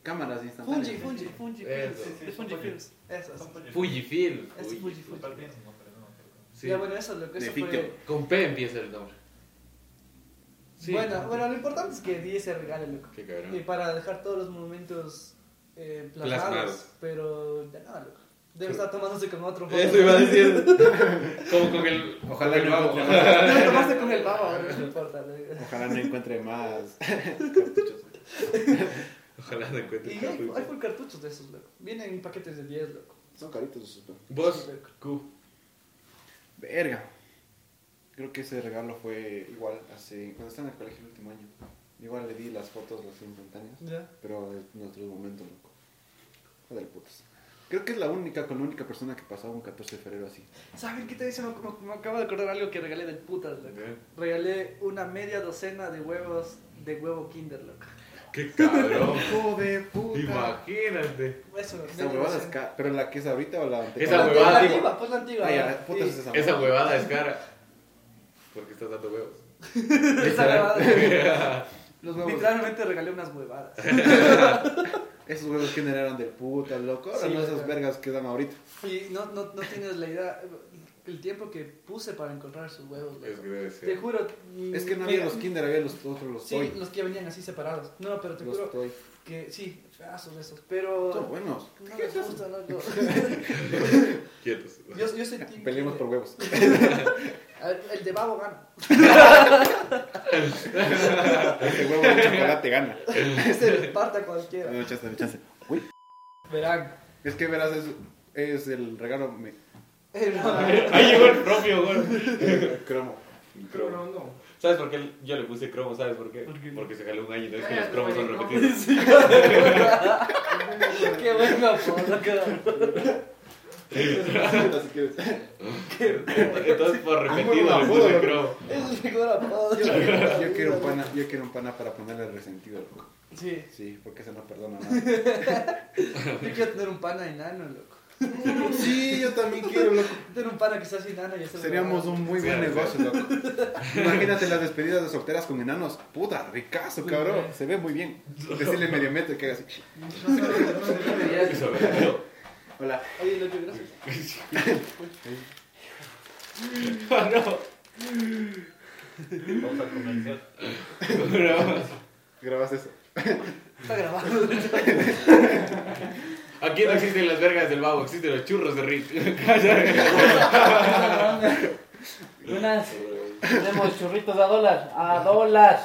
Cámaras instantáneas. Fungi, Fungi, Fungi Eso. Films. De Fungi Films. Esas. Fujifilm. Es Fuji. Fuji Films. Total bien, no, pero no, pero no. Sí. Ya, bueno, eso, lo que eso fue... Con P empieza el nombre. Sí. Bueno, bueno, lo importante es que di ese regalo, loco. Qué Y cabrón. para dejar todos los momentos eh, plasmados, Plasmados. Pero ya nada, loco. Debe estar tomándose con otro. Eso iba a decir. Como con el. Ojalá con el no babo. Debe tomarse con el baba, no importa. ¿no? Ojalá no encuentre más cartuchos. Ojalá no encuentre Y hay, hay full cartuchos de esos, loco. Vienen en paquetes de 10, loco. Son caritos esos. pero- Vos, loco. Q. Verga. Creo que ese regalo fue igual hace. Cuando estaba en el colegio el último año. Igual le di las fotos, las instantáneas. Ya. Pero en nuestros momentos, loco. Joder, putas. Creo que es la única, con la única persona que pasaba un 14 de febrero así. ¿Saben qué te dice? Me, me- me acabo de acordar algo que regalé del putas, loco. Regalé una media docena de huevos de huevo Kinder, loco. Qué cabrón. ¡Hijo de puta! Imagínate. Eso, media huevada es docena. ca- ¿Pero la que es ahorita o la anterior? Esa La huevada, antigua, la antigua, pues la antigua. Ay, putas Y- es esa Esa huevada. huevada es cara. Porque estás dando huevos. Esa huevada. Los huevos. Literalmente regalé unas huevadas. Esos huevos que eran del puta, loco. Ahora Sí, no esas vergas que dan ahorita. Y no, no, no tienes la idea, el tiempo que puse para encontrar sus huevos. loco. Es que debe Te juro. Es que no había los kinder, había los otros, los Sí, toy. los que venían así separados. No, pero te Los juro toy. que sí, feazos esos. Pero. Son buenos. No me gusta, loco. Quietos. Yo, yo sentí. Peleemos que- por huevos. El, el de babo gana. Ese huevo de chocolate gana. Ese parta cualquiera. No, chance, no, chance. Uy. Verán. Es que verás, es, es el regalo me... Eh, Ahí llegó el propio gol. cromo. Pero no. ¿Sabes por qué yo le puse cromo? ¿Sabes por qué? ¿Por qué? Porque se jaló un año y no es que Eh, los cromos son repetidos. Qué bueno, apodo, cabrón. Entonces por repetido le apodo. Yo, quiero un pana, yo quiero un pana para ponerle resentido, loco. Sí. Sí, porque se no perdona nada. Yo quiero tener un pana enano, loco. Sí, yo también quiero, loco. Tener un pana que sea enano hacer Seríamos un muy buen negocio, loco. Imagínate las despedidas de solteras con enanos. Puta, ricazo, cabrón. Se ve muy bien. Decirle medio metro y que haga así. Hola. Oye, loco, gracias. Ah, no. Vamos al comercial. Grabas eso. Está grabado. Aquí no existen las vergas del babo, existen los churros de Rick. Buenas. Tenemos churritos a dólar. A dólar.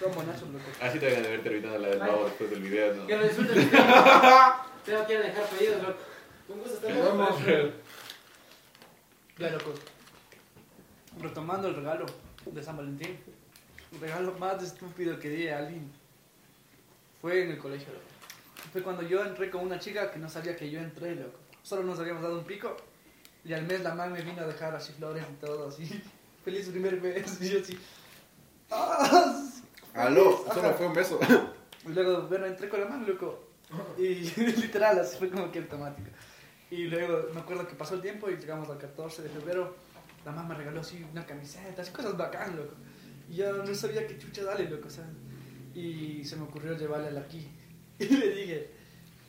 Son bonachos, loco. Así te deben haber terminado la del babo después del video, ¿no? Que lo disfruten. Tengo que dejar pedidos, loco. Con gusto estamos. Ya, loco. Retomando el regalo de San Valentín. El regalo más estúpido que di a alguien fue en el colegio, loco. Fue cuando yo entré con una chica que no sabía que yo entré, loco. Solo nos habíamos dado un pico. Y al mes la man me vino a dejar así flores y todo, así. Feliz primer mes. Y yo así. ¡Ah! Aló, solo fue un beso. Y luego, bueno, entré con la mano, loco. Y literal, así fue como que automático. Y luego me acuerdo que pasó el tiempo y llegamos al 14 de febrero. La mamá me regaló así una camiseta, así cosas bacán, loco. Y yo no sabía qué chucha darle, loco, o sea. Y se me ocurrió llevarle aquí. Y le dije,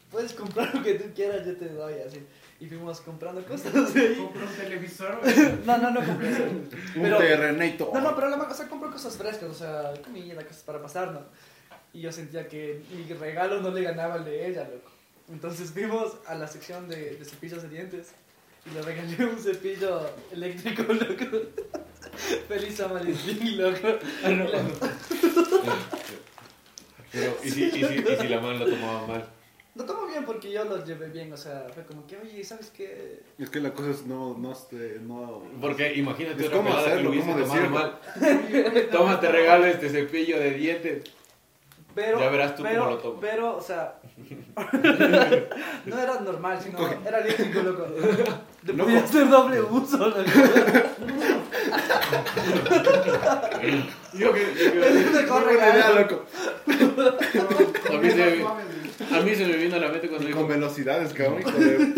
puedes comprar lo que tú quieras, yo te doy, así. Y fuimos comprando cosas ahí. Compré un televisor. No, no, no compré eso. Un Pero- terrenito. No, no, pero la mamá, o sea, compró cosas frescas, o sea, comida, cosas para pasar, ¿no? Y yo sentía que mi regalo no le ganaba al de ella, loco. Entonces fuimos a la sección de, de cepillos de dientes y le regalé un cepillo eléctrico, loco. Feliz San Valentín, loco. Pero, ¿y si, y, si, y si la mano lo tomaba mal? No tomo bien porque yo lo llevé bien, o sea, fue como que, oye, ¿sabes qué? Es que la cosa es no, no, este, no... Porque imagínate Es otra cómo pelada que hacerlo, lo hubiese cómo tomado mal. Toma, te regalo este cepillo de dientes. Pero, Ya verás tú pero, cómo lo. Pero, o sea, no era normal, sino era eléctrico, loco. Le Loco. podía hacer doble uso, loco. Yo que, yo Es idea, loco. a, mí se, a mí se me vino a la mente cuando Y con dijo, velocidades, cabrón. de-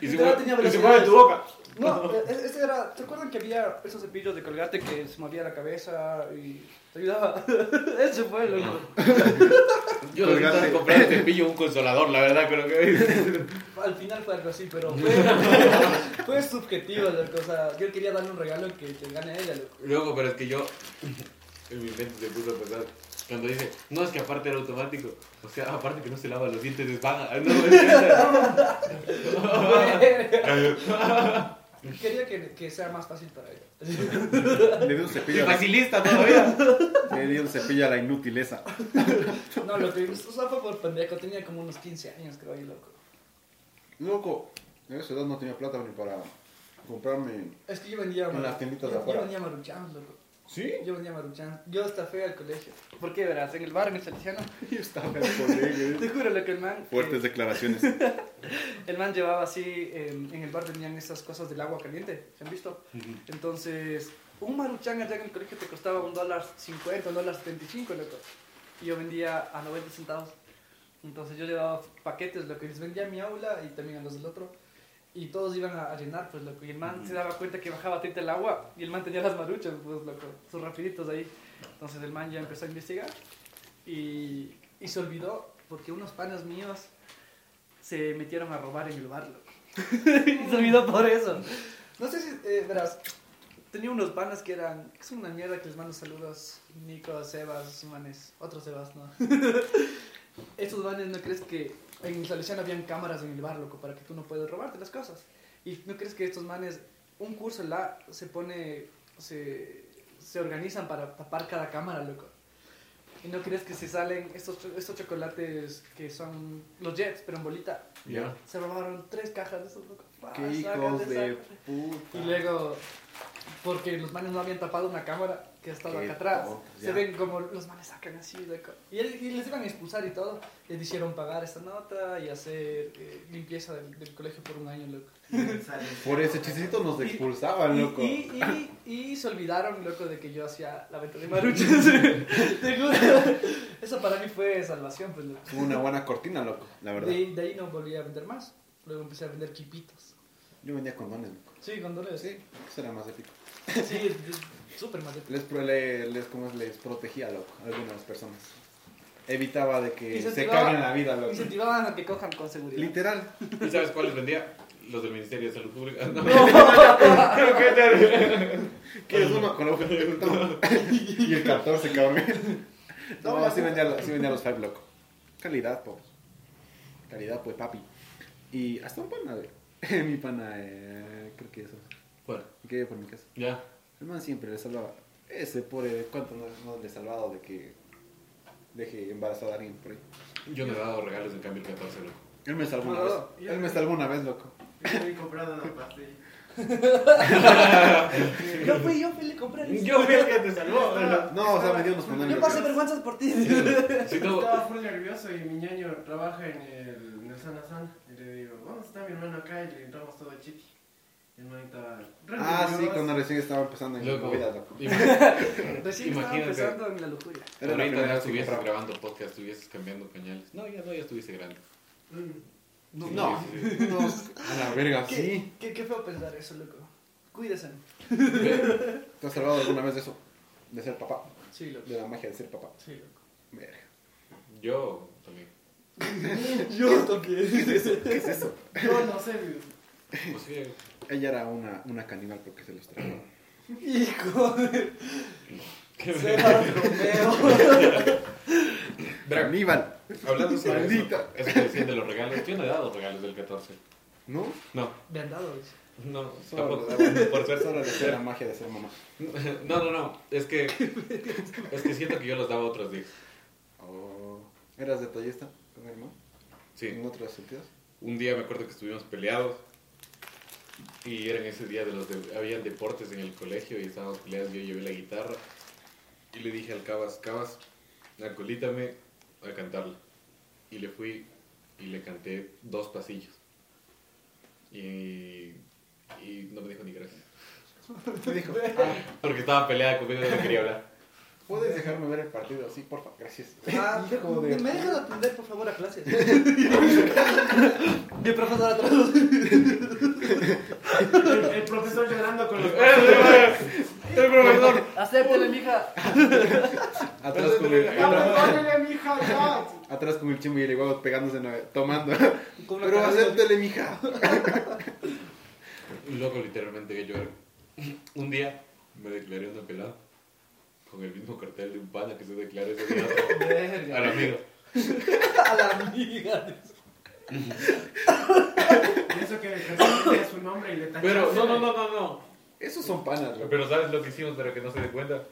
y se y se mueve tu boca. No, e- e- ese era. ¿Te acuerdan que había esos cepillos de colgate que se movía la cabeza y te ayudaba? Ese fue, loco. Yo lo que Colgate. comprar el cepillo un consolador, la verdad, creo que Al final fue algo así, pero fue, fue subjetivo, loco. O sea, yo quería darle un regalo que, que gane ella, loco. Luego, pero es que yo, en mi mente se puso a pensar, Cuando dice, no, es que aparte era automático. O sea, aparte que no se lava los dientes, es vaga. No, es Quería que, que sea más fácil para ella. Le di un cepillo la, facilista todavía. le di un cepillo a la inutileza. No, lo que o sea, fue por pendejo. Tenía como unos 15 años, creo, ahí, loco. Loco, a esa edad no tenía plata ni para comprarme. Es que yo vendía En las tienditas de yo afuera. vendía maruchan, loco. ¿Sí? Yo vendía maruchan. Yo hasta fui al colegio. ¿Por qué verás? En el bar, en el Salesiano. Yo estaba en el colegio. Te juro lo que el man. Fuertes eh, declaraciones. el man llevaba así. En, en el bar vendían esas cosas del agua caliente. ¿Se han visto? Entonces, un maruchan allá en el colegio te costaba un dólar cincuenta, un dólar setenta y cinco, loco. Y yo vendía a 90 centavos. Entonces yo llevaba paquetes, lo que les vendía a mi aula y también a los del otro. Y todos iban a, llenar, pues, loco. Y el man se daba cuenta que bajaba tinta el agua y el man tenía las maruchas, pues, loco. Sus rapiditos ahí. Entonces el man ya empezó a investigar y, y se olvidó porque unos panas míos se metieron a robar en el bar, loco. se olvidó por eso. No sé si, eh, verás, tenía unos panas que eran, que son una mierda que les mando saludos, Nico, Sebas, manes, otros Sebas, ¿no? Estos manes, ¿no crees que en el Salesiano habían cámaras en el bar, loco, para que tú no puedas robarte las cosas? ¿Y no crees que estos manes, un curso la se pone, se, se organizan para tapar cada cámara, loco? ¿Y no crees que se salen estos, estos chocolates que son los Jets, pero en bolita? Ya. Se robaron tres cajas de esos, loco. Ah, Qué hijos de puta. Y luego, porque los manes no habían tapado una cámara que estaba Qué acá atrás, tontos, se ya. ven como los manes sacan así, loco. Y, él- y les iban a expulsar y todo. Les hicieron pagar esta nota y hacer eh, limpieza del, del colegio por un año, loco. Por ese chistecito nos expulsaban, Y, loco. y, y, y se olvidaron, loco, de que yo hacía la venta de maruchas. Eso para mí fue salvación, pues, loco. Fue una buena cortina, loco, la verdad. De, ahí- de ahí no volví a vender más. Luego empecé a vender quipitos. Yo vendía condones, loco. Sí, con dólares, sí. Eso era más épico. Sí, es- es súper más de Les, pro- le- les, ¿cómo es? les protegía, loco, a algunas personas. Evitaba de que se caguen la vida, loco. Incentivaban a que cojan con seguridad. Literal. ¿Y sabes cuáles vendía? Los del Ministerio de Salud Pública. No. ¿Quieres uno con la hoja? Toma. Y el 14, cabrón. No, así vendía, así vendía los Five, loco. Calidad, pues. Calidad, pues, papi. Y hasta un pana, güey. Mi pana, eh, creo que eso. Bueno, Que vive por mi casa. ya. El man siempre le salvaba. Ese pobre, ¿cuánto no, no le he salvado de que deje embarazada a alguien por ahí? Yo me he dado regalos en cambio el 14, loco. Él me salvó una No, vez. Él me salvó una vez, loco. Yo he comprado una pastilla. Yo fui, yo fui, le compré. Yo fui el que te salvó. No, o sea, me dio unos condones. Yo pasé vergüenzas por ti. No, Estaba full nervioso y mi ñaño trabaja en el, en el Sana San. Y le digo, vamos, está mi hermano acá y le entramos todo chiqui. Y el man estaba Ah, sí, cuando recién estaba empezando en la movida, loco. Recién estaba Imagínate. empezando en la lujuria. La Ahorita ya estuvieses grabando podcast, estuvieses cambiando pañales. No, ya no, ya estuviese grande. Mm. No, no, no, a la verga, ¿Qué, sí. qué, qué feo pensar eso, loco. Cuídese. ¿Te has salvado alguna vez de eso? De ser papá. Sí, loco. De la magia de ser papá. Sí, loco. Verga. Yo también. Yo también. ¿Qué es eso? Yo no sé, Pues sí, Ella era una, una caníbal porque se los trajo. Hijo de... ¿Qué me- Sebas Romeo. Verá, Caníbal. Hablando sobre eso, eso que decían de los regalos, yo no he dado regalos del 14. ¿No? No, Me han dado eso. no, Solo, tampoco. Por suerte. solo de ser la magia de ser mamá. No, no, no. Es que, es que siento que yo los daba otros días. Oh. ¿Eras detallista con mi hermano? Sí. ¿En otros sentidos? Un día me acuerdo que estuvimos peleados. Y era en ese día de los de, habían deportes en el colegio y estábamos peleados. Yo llevé la guitarra y le dije al Cabas, Cabas, acolítame a cantarla. Y le fui y le canté dos pasillos. Y, y no me dijo ni gracias. Dijo, Porque estaba peleada conmigo y no quería hablar. ¿puedes dejarme ver el partido así, porfa? Gracias. Ah, Hijo de- ¿Me dejas atender, por favor, a clases? Mi profesor atrás. El, el profesor llorando con los El profesor. Acéptele, Atrás con el, atrás, ¡Perdónale, mija, ya! atrás con el chimbo y el igual pegándose, tomando. Pero acéptele, mija. Loco, literalmente que yo era. Un día me declaré una pelada. con el mismo cartel de un pana que se declaró ese día al Verga. amigo. A la amiga. Y eso que tenía su nombre y le. Pero, no, no, no, no, no. Esos son panas. Pero ¿sabes lo que hicimos para que no se dé cuenta?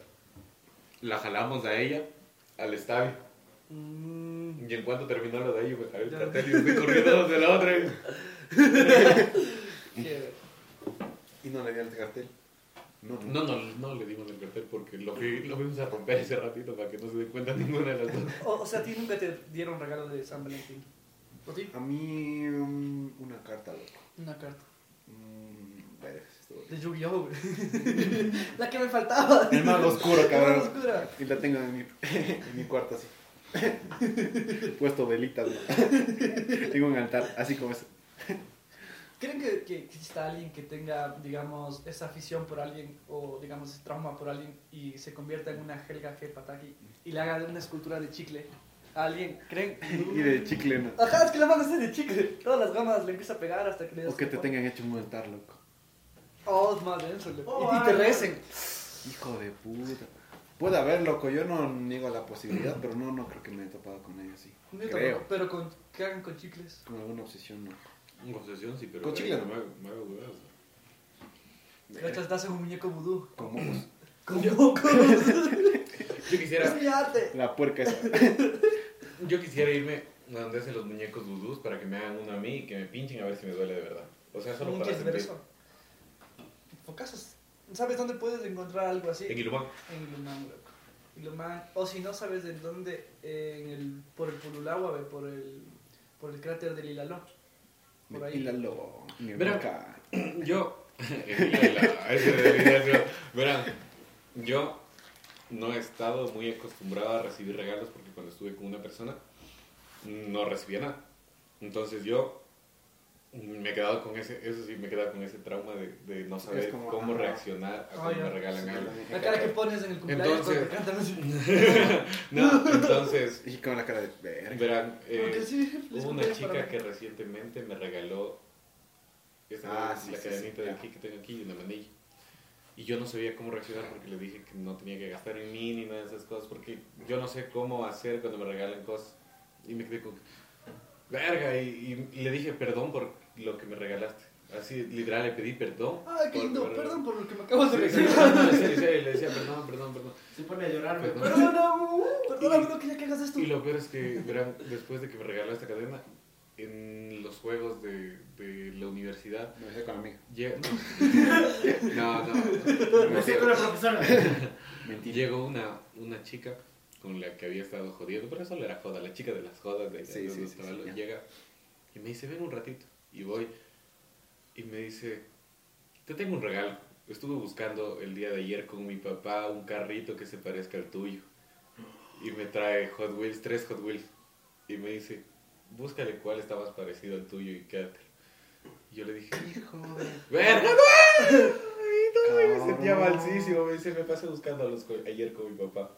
La jalamos a ella al estadio. Mm, Y en cuanto terminó lo de ella, me jalé el Ya. cartel y me fui corriendo de la otra. ¿Y no le dieron el cartel? No, No, no, no le dimos el cartel porque lo, que, lo fuimos a romper ese ratito para que no se dé cuenta ninguna de las dos. O, o sea, a ti nunca te dieron regalo de San Valentín. ¿O sí? A mí, um, una carta, loco. Una carta. Mm, De Yu-Gi-Oh! La que me faltaba. El mago oscuro, cabrón. oscura. Y la tengo en mi, en mi cuarto así. Puesto velitas, ¿no? Tengo un altar, así como es. ¿Creen que, que exista alguien que tenga, digamos, esa afición por alguien o, digamos, ese trauma por alguien y se convierta en una Helga G. Pataki y le haga una escultura de chicle a alguien? ¿Creen? Y de chicle, ¿no? Ajá, es que la mano es de chicle. Todas las gamas le empieza a pegar hasta que le O que te tengan hecho un altar, loco. Oh, es más denso. loco. Oh, y, y te recen. Hijo de puta. Puede haber, loco. Yo no niego la posibilidad, pero no, no creo que me he topado con ella así. Creo. Pero con, que hagan con chicles. Con alguna obsesión, no. Una obsesión, sí, pero. Con chile, ¿no? me hago- huevadas. Cachas, te hacen un muñeco vudú. Con mocos. Con mocos. Yo quisiera. La puerca esa. yo quisiera irme a donde hacen los muñecos vudús para que me hagan uno a mí y que me pinchen a ver si me duele de verdad. O sea, solo ¿Cómo para sentir. eso? Focazos. ¿Sabes dónde puedes encontrar algo así? En Ilumán. En Ilumán, loco. Ilumán. O si no sabes de dónde, eh, en el, por el Pululagua, ve, por el, por el cráter del Ilaló. Por ahí. Hílalo. Mi Verá. boca. Yo, verán, yo no he estado muy acostumbrado a recibir regalos porque cuando estuve con una persona no recibía nada. Entonces yo me he quedado con ese, eso sí, me he quedado con ese trauma de, de no saber como, cómo ajá. reaccionar a Ah, cuando me regalan Sí, algo. La cara que pones en el cumpleaños Entonces- cuando te cantan así. No, entonces, Y con la cara de verga. verán, eh, sí, hubo una chica que recientemente me regaló esa, Ah, sí, la sí, cadenita sí, de aquí que tengo aquí y una manilla. Y yo no sabía cómo reaccionar porque le dije que no tenía que gastar en mí ni nada de esas cosas porque yo no sé cómo hacer cuando me regalan cosas. Y me quedé con, verga, y, y le dije perdón por lo que me regalaste. Así, literal, le pedí perdón. Ay, qué lindo, por- perdón por lo que me acabas de Sí, sí, regalar. no, en serio, le decía perdón, perdón, perdón. Se pone a llorar, Perdón. güey. Perdóname, perdóname, no quería que hagas esto. Y lo peor es que, verán, después de que me regaló esta cadena, en los juegos de, de la universidad, Me besé con la amiga. llega... No, no. Me estoy con la profesora. Mentira. Llegó una, una chica con la que había estado jodiendo, pero solo era joda, la chica de las jodas de, Sí, de sí, sí, sí, llega y me dice, ven un ratito. Y voy y me dice, te tengo un regalo. Estuve buscando el día de ayer con mi papá un carrito que se parezca al tuyo. Y me trae Hot Wheels, tres Hot Wheels. Y me dice, búscale cuál está más parecido al tuyo y quédate. Y yo le dije, Hijo de. ¡Verga, no! Ay, no, me sentía malísimo. Me dice, me pasé buscando a los ayer con mi papá.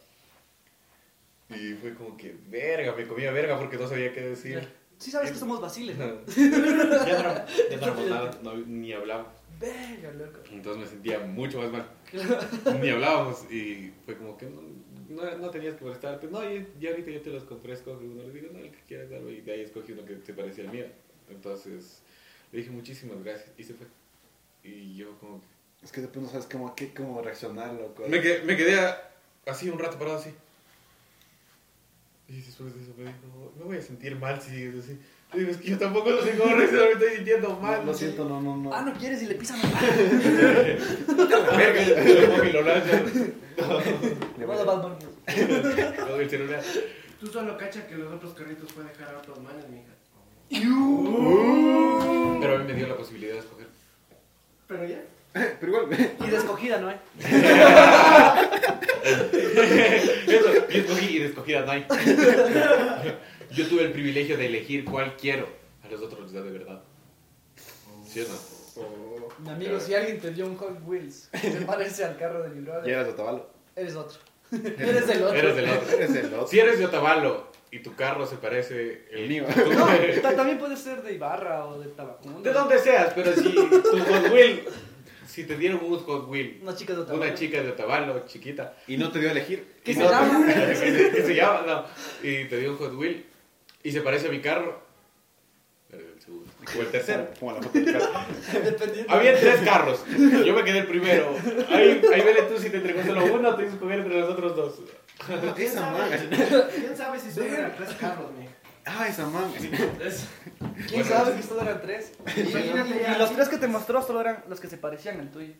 Y fue como que, verga, me comía verga porque no sabía qué decir. Sí sabes que somos vaciles, ¿no? ya no, ya no éramos nada, no- ni hablábamos. Venga, loco. Entonces me sentía mucho más mal. ni hablábamos y fue como que no, no, no tenías que molestarte. No, ya, ya ahorita yo te los compré, escoge uno. Le digo, no, el que quieras darme. Y de ahí escogí uno que te parecía el mío. Entonces le dije muchísimas gracias y se fue. Y yo como que... Es que después no sabes cómo, qué, cómo reaccionar, loco. Me quedé, me quedé así un rato parado así. Y después de eso me dijo, me voy a sentir mal si sigues así. Le digo, es que yo tampoco no sé cómo reaccionar, me estoy sintiendo mal. Lo siento, no, no, no. Ah, no quieres y le pisan La verga, lo lo. Le voy a- Bad Bunny. Todo el celular. Tú solo cacha que los otros carritos pueden dejar a otros manes, mija. Pero a mí me dio la posibilidad de escoger. Pero ya. Pero igual, Y de escogida, ¿no hay? Eso, yo escogí y de escogida no hay. Yo tuve el privilegio de elegir cuál quiero. A los otros les da de verdad. ¿Sí o no? Mi amigo, si alguien te dio un Hot Wheels que se parece al carro de mi brother, eras de Otavalo. eres otro. Eres el otro. Eres del otro. Eres el otro. Si eres de Otavalo y tu carro se parece El mío. No, ta- también puede ser de Ibarra o de Tabacunda. de donde seas, pero si tu Hot Wheel si te dieron un Hot Wheel, Una chica de Otavalo. una chica de Otavalo, chiquita, Y no te dio a elegir. ¿Qué no- llama? que se, que se llama, no, y te dio un Hot Wheel y se parece a mi carro, el segundo, o el tercero. Como la foto del carro. Dependiendo. Había tres carros, yo me quedé el primero. Ahí, ahí vele tú si te entregó solo uno o te hizo escoger entre los otros dos. ¿Quién sabe? manga. ¿Quién sabe si son tres carros, mijo? Ah, esa manga. ¿Quién sabe que solo eran tres? Imagínate ya. Y los tres que te mostró solo eran los que se parecían al tuyo.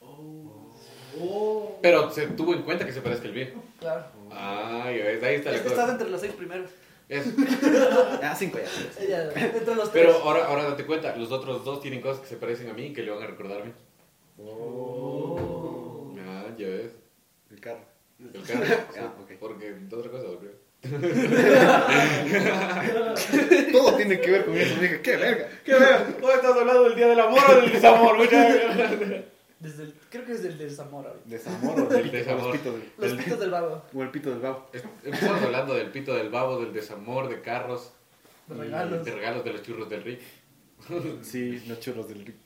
Oh. Pero se tuvo en cuenta que se parezca el viejo. Claro. Ah, ya ves, ahí está la Es que estás cosa. entre los seis primeros. Eso. Ah, cinco ya. Ella, entre los tres. Pero ahora, ahora date cuenta, los otros dos tienen cosas que se parecen a mí y que le van a recordar a mí. Ah, ya ves. El carro. El carro. sí, Ah, ok. Porque otra cosa, lo creo. Todo tiene que ver con eso. Dije, qué verga. ¿Qué veo? ¿Cómo estás hablando del día del amor o del desamor? Desde el, creo que es del desamor ahorita. Desamor o del Desamor. o los pitos del- Los El- pitos del babo. O el pito del babo. Empezamos hablando del pito del babo, del desamor, de carros, De regalos. de regalos de los churros del Rick. Sí, los churros del Rick.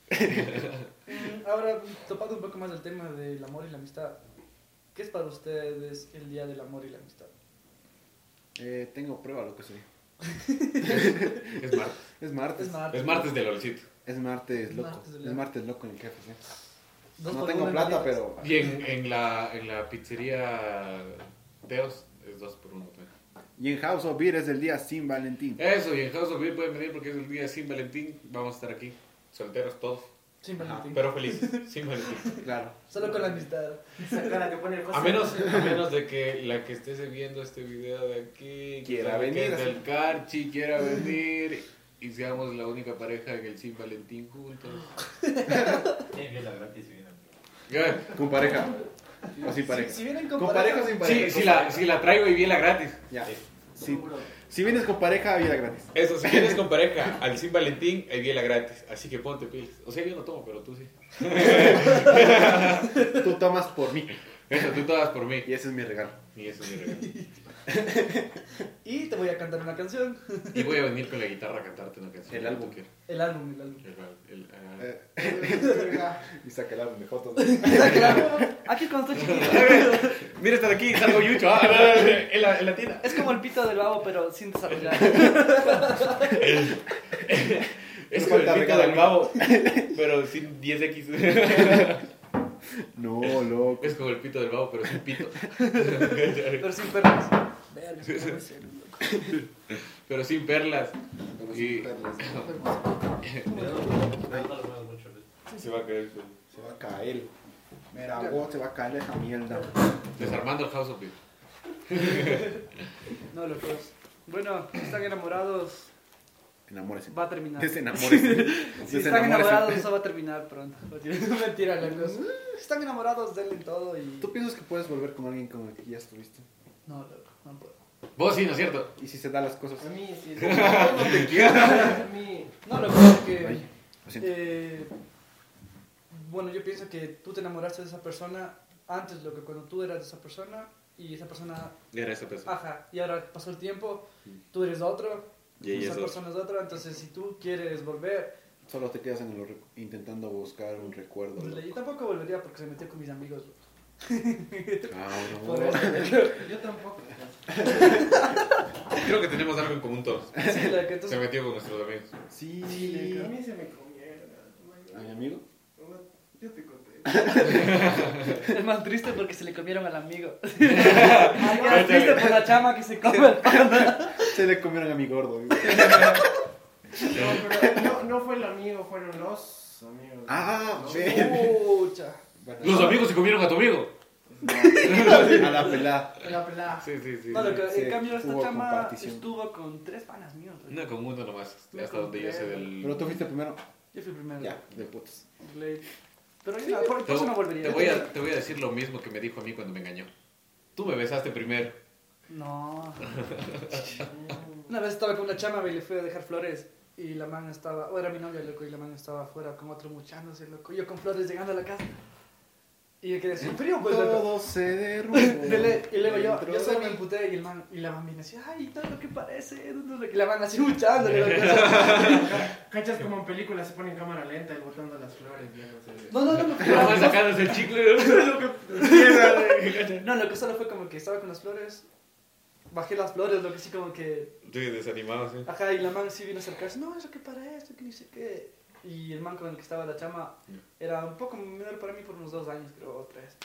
Mm, Ahora, topando un poco más el tema del amor y la amistad. ¿Qué es para ustedes el día del amor y la amistad? Eh, tengo prueba lo que soy. Es martes. Es martes. Es martes. Es martes de LOLcito. Es martes Es loco. martes del es martes loco en el jefe, sí. Dos No tengo plata, pero. Y en, en, la, en la pizzería Deos es dos por uno. también. Y en House of Beer es el día sin Valentín. Eso, y en House of Beer pueden venir porque es el día sin Valentín. Vamos a estar aquí, solteros todos, Sin Valentín. pero felices, sin Valentín. Claro. Solo con la amistad. Esa cara que pone el José. A menos, a menos de que la que esté viendo este video de aquí Quiera que venir, es del Carchi, quiera venir y seamos la única pareja en el Sin Valentín juntos. Ya, Con pareja. O sin pareja. Si, si vienen con, Con pareja o sin pareja. Sí, si la, si la traigo y viene gratis. Ya. Sí. Si vienes con pareja, vida gratis. Eso, si vienes con pareja al Sin Valentín, hay biela gratis. Así que ponte pilas. O sea, yo no tomo, pero tú sí. Tú tomas por mí. Eso, tú tomas por mí. Y ese es mi regalo. Y eso es mi regalo. Y te voy a cantar una canción. Y voy a venir con la guitarra a cantarte una canción. El álbum. El álbum, el álbum. El- el- ah. Eh, y saca el álbum de Jotos. Aquí cuando estoy chiquito. Mira, está de aquí, salgo yucho. Ah, en, la, en la tienda. Es como el pito del babo, pero sin desarrollar. Es como el pito del babo, pero sin 10X. No, loco. Es como el pito del babo, pero sin pito. pero sin loco. Pero sin perlas. Y sin perlas. se va a caer. Se va a caer. Mira, vos se va a caer esa mierda. Desarmando el House of Beer. No, locos. Bueno, están enamorados, Enamórese. va a terminar. Desenamórese. Si están enamorados, eso va a terminar pronto. Es mentira, locos. Si están enamorados, denle todo y... ¿Tú piensas que puedes volver con alguien con el que ya estuviste? No, loco, no puedo. Vos sí, ¿no es cierto? Y si se dan las cosas. A mí sí. No te quiero. A mí. No, loco, porque... Ay, lo siento. Eh, bueno, yo pienso que tú te enamoraste de esa persona antes, lo que cuando tú eras de esa persona y esa persona, Era esa persona. ajá, y ahora pasó el tiempo, tú eres otro, Y ella esa es otra. persona es otra, entonces si tú quieres volver, Solo te quedas en el intentando buscar un recuerdo. pues, loco. yo tampoco volvería porque se metió con mis amigos. Cabrón. Eso, Yo tampoco. Creo que tenemos algo en común todos. sí, Se metió con nuestros amigos. Sí. A mí se me comieron. ¿A mi amigo? Yo te conté. es más triste porque se le comieron al amigo. es más triste por la chama que se come. Se le comieron a mi gordo. No, pero no, no fue el amigo, fueron los amigos. Ah, No. ve. Pucha. Bueno, Los amigos se comieron a tu amigo. A la pelada. La pelada. Sí, sí, sí. No, en cambio esta hubo chama compartición. estuvo con tres panas míos. No, con uno nomás. Hasta donde yo sé del. Pero tú fuiste primero. Yo fui primero. Ya, de putas. Pero yo, por, Te, por eso no volvería. te voy a, te voy a decir lo mismo que me dijo a mí cuando me engañó. Tú me besaste primero. No. Una vez estaba con una chama y le fui a dejar flores y la man estaba, o era mi novia, loco, y la man estaba afuera con otro muchándose, loco. Yo con flores llegando a la casa. Y yo quedé sin frío, pues, loco. Todo se derrumbó. Y luego yo, yo solo me emputé y, el man, y la man viene así, ay, todo lo que parece, no sé qué", y la man así luchando. Cachas como en películas se pone en cámara lenta y botando las flores. No. No, no, no, no, sacándose el chicle. no, lo que solo fue como que estaba con las flores, bajé las flores, lo que sí como que, Sí, desanimado, sí. ajá, y la man sí vino a acercarse, no, eso que para esto, que ni sé qué. Y el man con el que estaba la chama era un poco menor para mí por unos dos años, creo, o tres.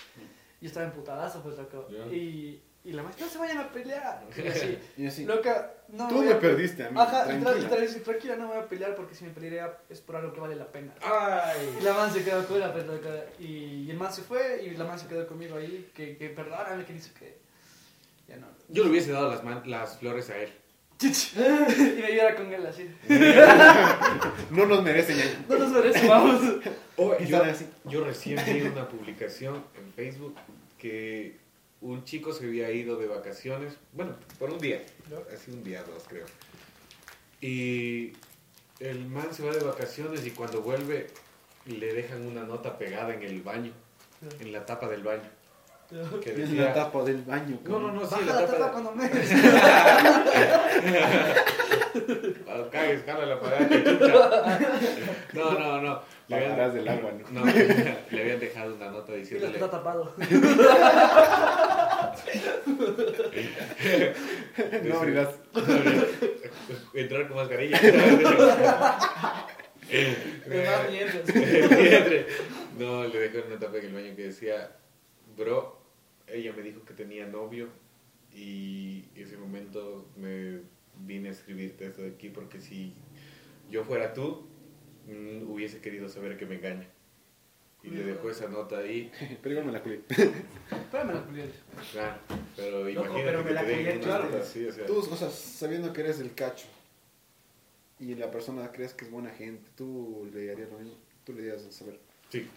Y estaba emputadazo, pues, loco. Ya. Y, y la man, no se vayan a pelear. Y así, Y así, loca, no tú me a- perdiste a mí. Ajá, y tranquila. tra- y tra- tranquila, no me voy a pelear porque si me pelearía es por algo que vale la pena. Ay. Y la man se quedó con la pues, loca, y, y el man se fue y la man se quedó conmigo ahí, que, que perdóname, que dice que ya no. Yo le hubiese dado las, man- las flores a él. y me ayudara con él así. No nos merecen ya. No nos merece, vamos. Y yo, sale así. yo recién vi una publicación en Facebook que un chico se había ido de vacaciones, bueno, por un día, así un día, dos creo. Y el man se va de vacaciones y cuando vuelve le dejan una nota pegada en el baño, en la tapa del baño. Que En la decía, tapa del baño. no, no, no, sí, Baja la la tapa tapa de- cuando me... Ah, cagues, jala la que chucha. No, no, no. Le habían, del agua, ¿no? no, le habían dejado una nota diciéndole. está tapado. No abrirás. Entrar con mascarilla. No, le dejó una tapa en el baño que decía, bro, ella me dijo que tenía novio y ese momento me vine a escribirte esto de aquí porque si yo fuera tú, mm, hubiese querido saber que me engaña. Y le dejó esa nota ahí, Pero igual me la culé. Espérame la culiada. claro, pero imagínate pero me que la te dejen una claro. nota así, o sea, Tú, o sea, sabiendo que eres el cacho y la persona crees que es buena gente, tú le harías lo mismo. Tú le dirías a saber. sí.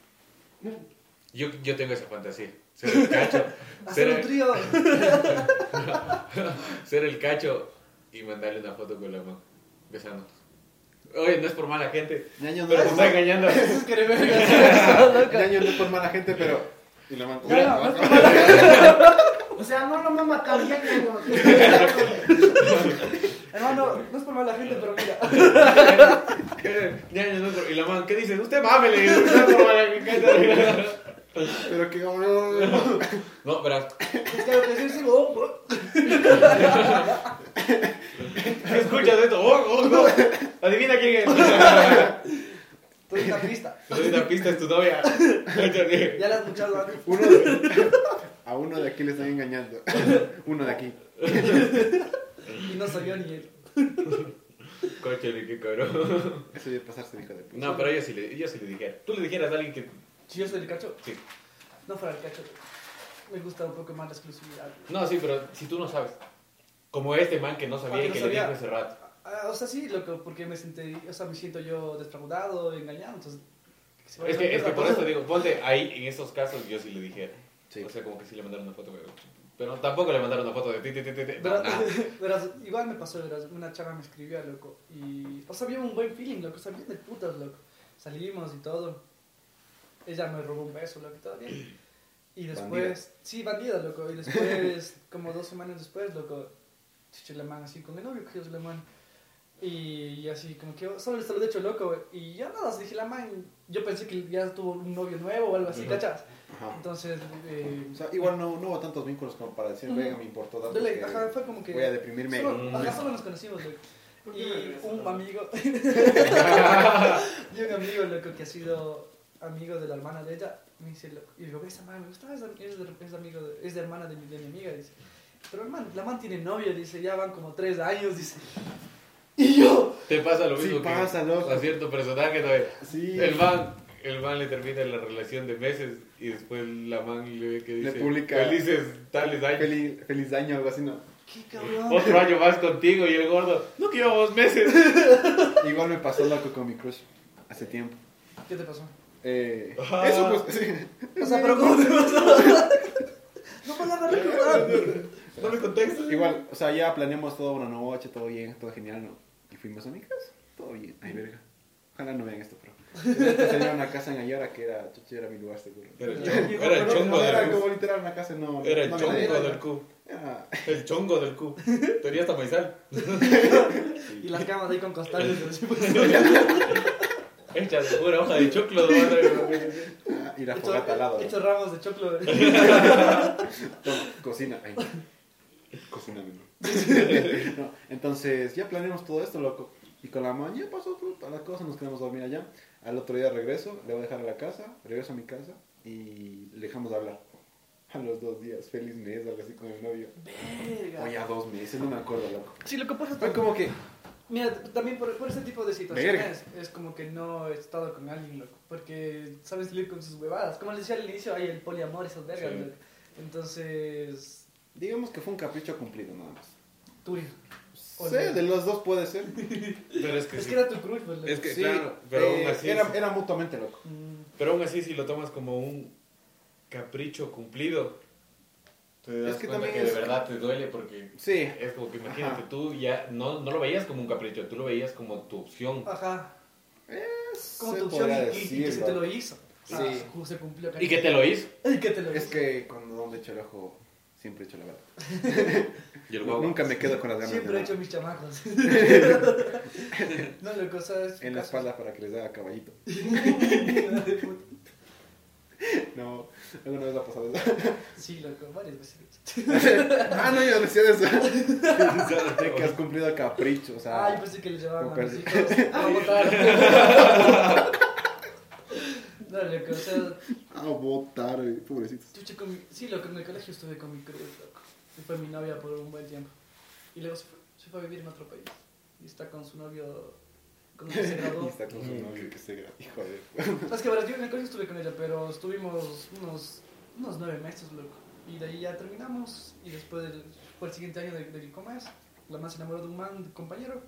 Yo, yo tengo esa fantasía, ser el cacho, Hacer un trío. ser el cacho y mandarle una foto con la mano, besándonos. Oye, no es por mala gente, Ñaño no pero es te por está mala, engañando. Eso es que. Ñaño no es por mala gente, pero. Y la mano. Ya, no, no es por mala O sea, no lo mama tan bien. Hermano, no es por mala gente, pero mira. Ya, no, y la man, ¿qué dices? Usted mame, le dice, "Usted por mala gente". Pero que. No, pero Es que lo que oh, oh. ¿qué escuchas de esto? Oh, oh, oh. Adivina quién es. Tú una pista. Te doy una pista, es tu novia. Ya la has escuchado antes. Uno de- a uno de aquí le están engañando. Uno de aquí. Y no yo ni él. Coche, qué cabrón. Eso debe pasarse, hijo de puta. No, pero yo sí, le, yo sí le dijera. Tú le dijeras a alguien que. Si yo soy el cacho, Sí. no fuera el cacho. Me gusta un poco más la exclusividad. No, sí, pero si tú no sabes. Como este man que no sabía Ah, que y que sabía. le dijo ese rato. Ah, o sea, sí, loco, porque me sentí, o sea, me siento yo defraudado, engañado, entonces... Es que, es que a por eso digo, ponte ahí, en estos casos yo sí le dijera. Sí. O sea, como que sí le mandaron una foto, pero, pero tampoco le mandaron una foto de ti, ti, ti, ti, nada. verás, igual me pasó, una chava me escribió, loco, y, o sea, había un buen feeling, loco, o sea, bien de putas, loco. Salimos y todo. Ella me robó un beso, loco, y todo bien. Y después, Bandida. sí, bandida, loco, y después, como dos semanas después, loco, chiche la mano así con el novio, cogió la mano. Y, y así, como que solo le saludé hecho loco, y ya nada, dije la man, yo pensé que ya tuvo un novio nuevo o algo así, Ujú. ¿cachas? Ajá. Entonces, eh, O sea, igual no, no hubo tantos vínculos como para decir, venga, me importó tanto. Dele, que ajá, fue como que... Voy a deprimirme. Solo, Mm. ajá, solo nos conocimos, loco. ¿Por qué Y un amigo, y un amigo, loco, que ha sido amigo de la hermana de ella, me dice, y digo, esa man me gusta, es, es, de- es, amigo de- es de hermana de mi, de mi amiga, dice. Pero hermano, la man tiene novio, dice, ya van como tres años, dice. Y yo, Te pasa lo Sí, mismo pasa, que loco. a cierto personaje, ¿no? Sí. El man, el man le termina la relación de meses y después la man le ve que Le dice publica- felices tales años. Feliz, feliz año, algo así, ¿no? qué cabrón. Otro año más contigo y el gordo, no que llevamos meses. Igual me pasó loco con mi crush hace tiempo. ¿Qué te pasó? Eh. Eso, pues, sí. O sea, pero ¿cómo te pasó? no me la hagas recordar. Dame contexto. Igual, o sea, ya planeamos toda una noche, todo bien, todo genial, ¿no? Y fuimos a mi casa, todo bien. Ay, verga. Ojalá no vean esto, pero. Entonces tenía una casa en Ayora que era, chucha, era mi lugar seguro. Era el Yo- chongo, yo- era el chongo No, era del como cu. literal una casa, no. Era el no chongo nadie. del cu. Era- El chongo del cu. Tenía hasta maizal. Y las camas ahí con costales. Hechas de pura hoja de choclo. Y la Hecho- fogata al lado. Hecho ramos de choclo. Toma, cocina. Ay. Cocina mismo. No, entonces, ya planeamos todo esto, loco. Y con la mañana ya pasó toda la cosa, nos quedamos a dormir allá. Al otro día regreso, le voy a dejar a la casa, regreso a mi casa y le dejamos de hablar. A los dos días, feliz mes, algo así con el novio. Verga. O ya dos meses, no me acuerdo, loco. Sí, lo que pasa es Fue como que, Mira, también por, por ese tipo de situaciones es como que no he estado con alguien, loco. Porque sabes salir con sus huevadas. Como les decía al inicio, hay el poliamor, esas vergas, Sí. loco. Entonces, digamos que fue un capricho cumplido, nada más. Turing. Sí, de los dos puede ser. Pero es que Es sí. que era tu crush, pues, loco. Es que Sí, claro, pero eh, aún así. era, era mutuamente loco. Mm, Pero aún así, si lo tomas como un capricho cumplido, te das Es que cuenta también que es- de verdad te duele porque Sí, es como que imagínate, Ajá. tú ya no, no lo veías como un capricho, tú lo veías como tu opción. Ajá. Como se tu opción y, y- y que se te lo hizo. Sí. Ah, se cumplió. Y que te lo hizo. Y que te lo Es hizo. que cuando donde echo el ojo, siempre echo la verdad. Y el guagua. Nunca me quedo con las ganas Siempre de he hecho mis chamacos. no, loco, ¿sabes? En la espalda para que les haga caballito. No, alguna vez ha pasado eso. Sí, loco, varias veces. ah, no, yo decía eso. Que has cumplido capricho, o sea. Ah, yo pensé que le llevaban a mis hijos a votar. No, loco, o sea, A votar, eh, pobrecitos. chuche con mi... Sí, loco, en el colegio estuve con mi cruz, loco. Y fue mi novia por un buen tiempo. Y luego se fue, se fue a vivir en otro país. Y está con su novio... Que se Y graduó. está con su novio que se gra- Hijo de. Es que verás, yo en el colegio estuve con ella, pero estuvimos unos, unos nueve meses, loco. Y de ahí ya terminamos. Y después del, fue el siguiente año del de ¿cómo es? La más se enamoró de un man, de compañero.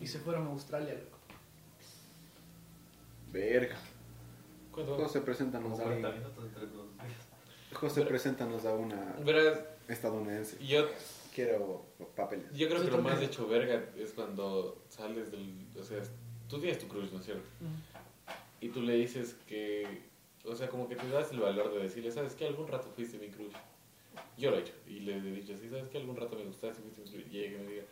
Y se fueron a Australia, loco. Verga. José, preséntanos a una. José, preséntanos a una Verás, estadounidense. yo, Quiero papeles. yo creo que lo más hecho verga es cuando sales del. O sea, tú tienes tu cruz, ¿no es cierto? Y tú le dices que. O sea, como que te das el valor de decirle, ¿sabes qué? Algún rato fuiste mi crush. Yo lo he hecho. Y le he dicho así, ¿sabes qué? Algún rato me gustaste, fuiste mi crush. Y ella que me diga.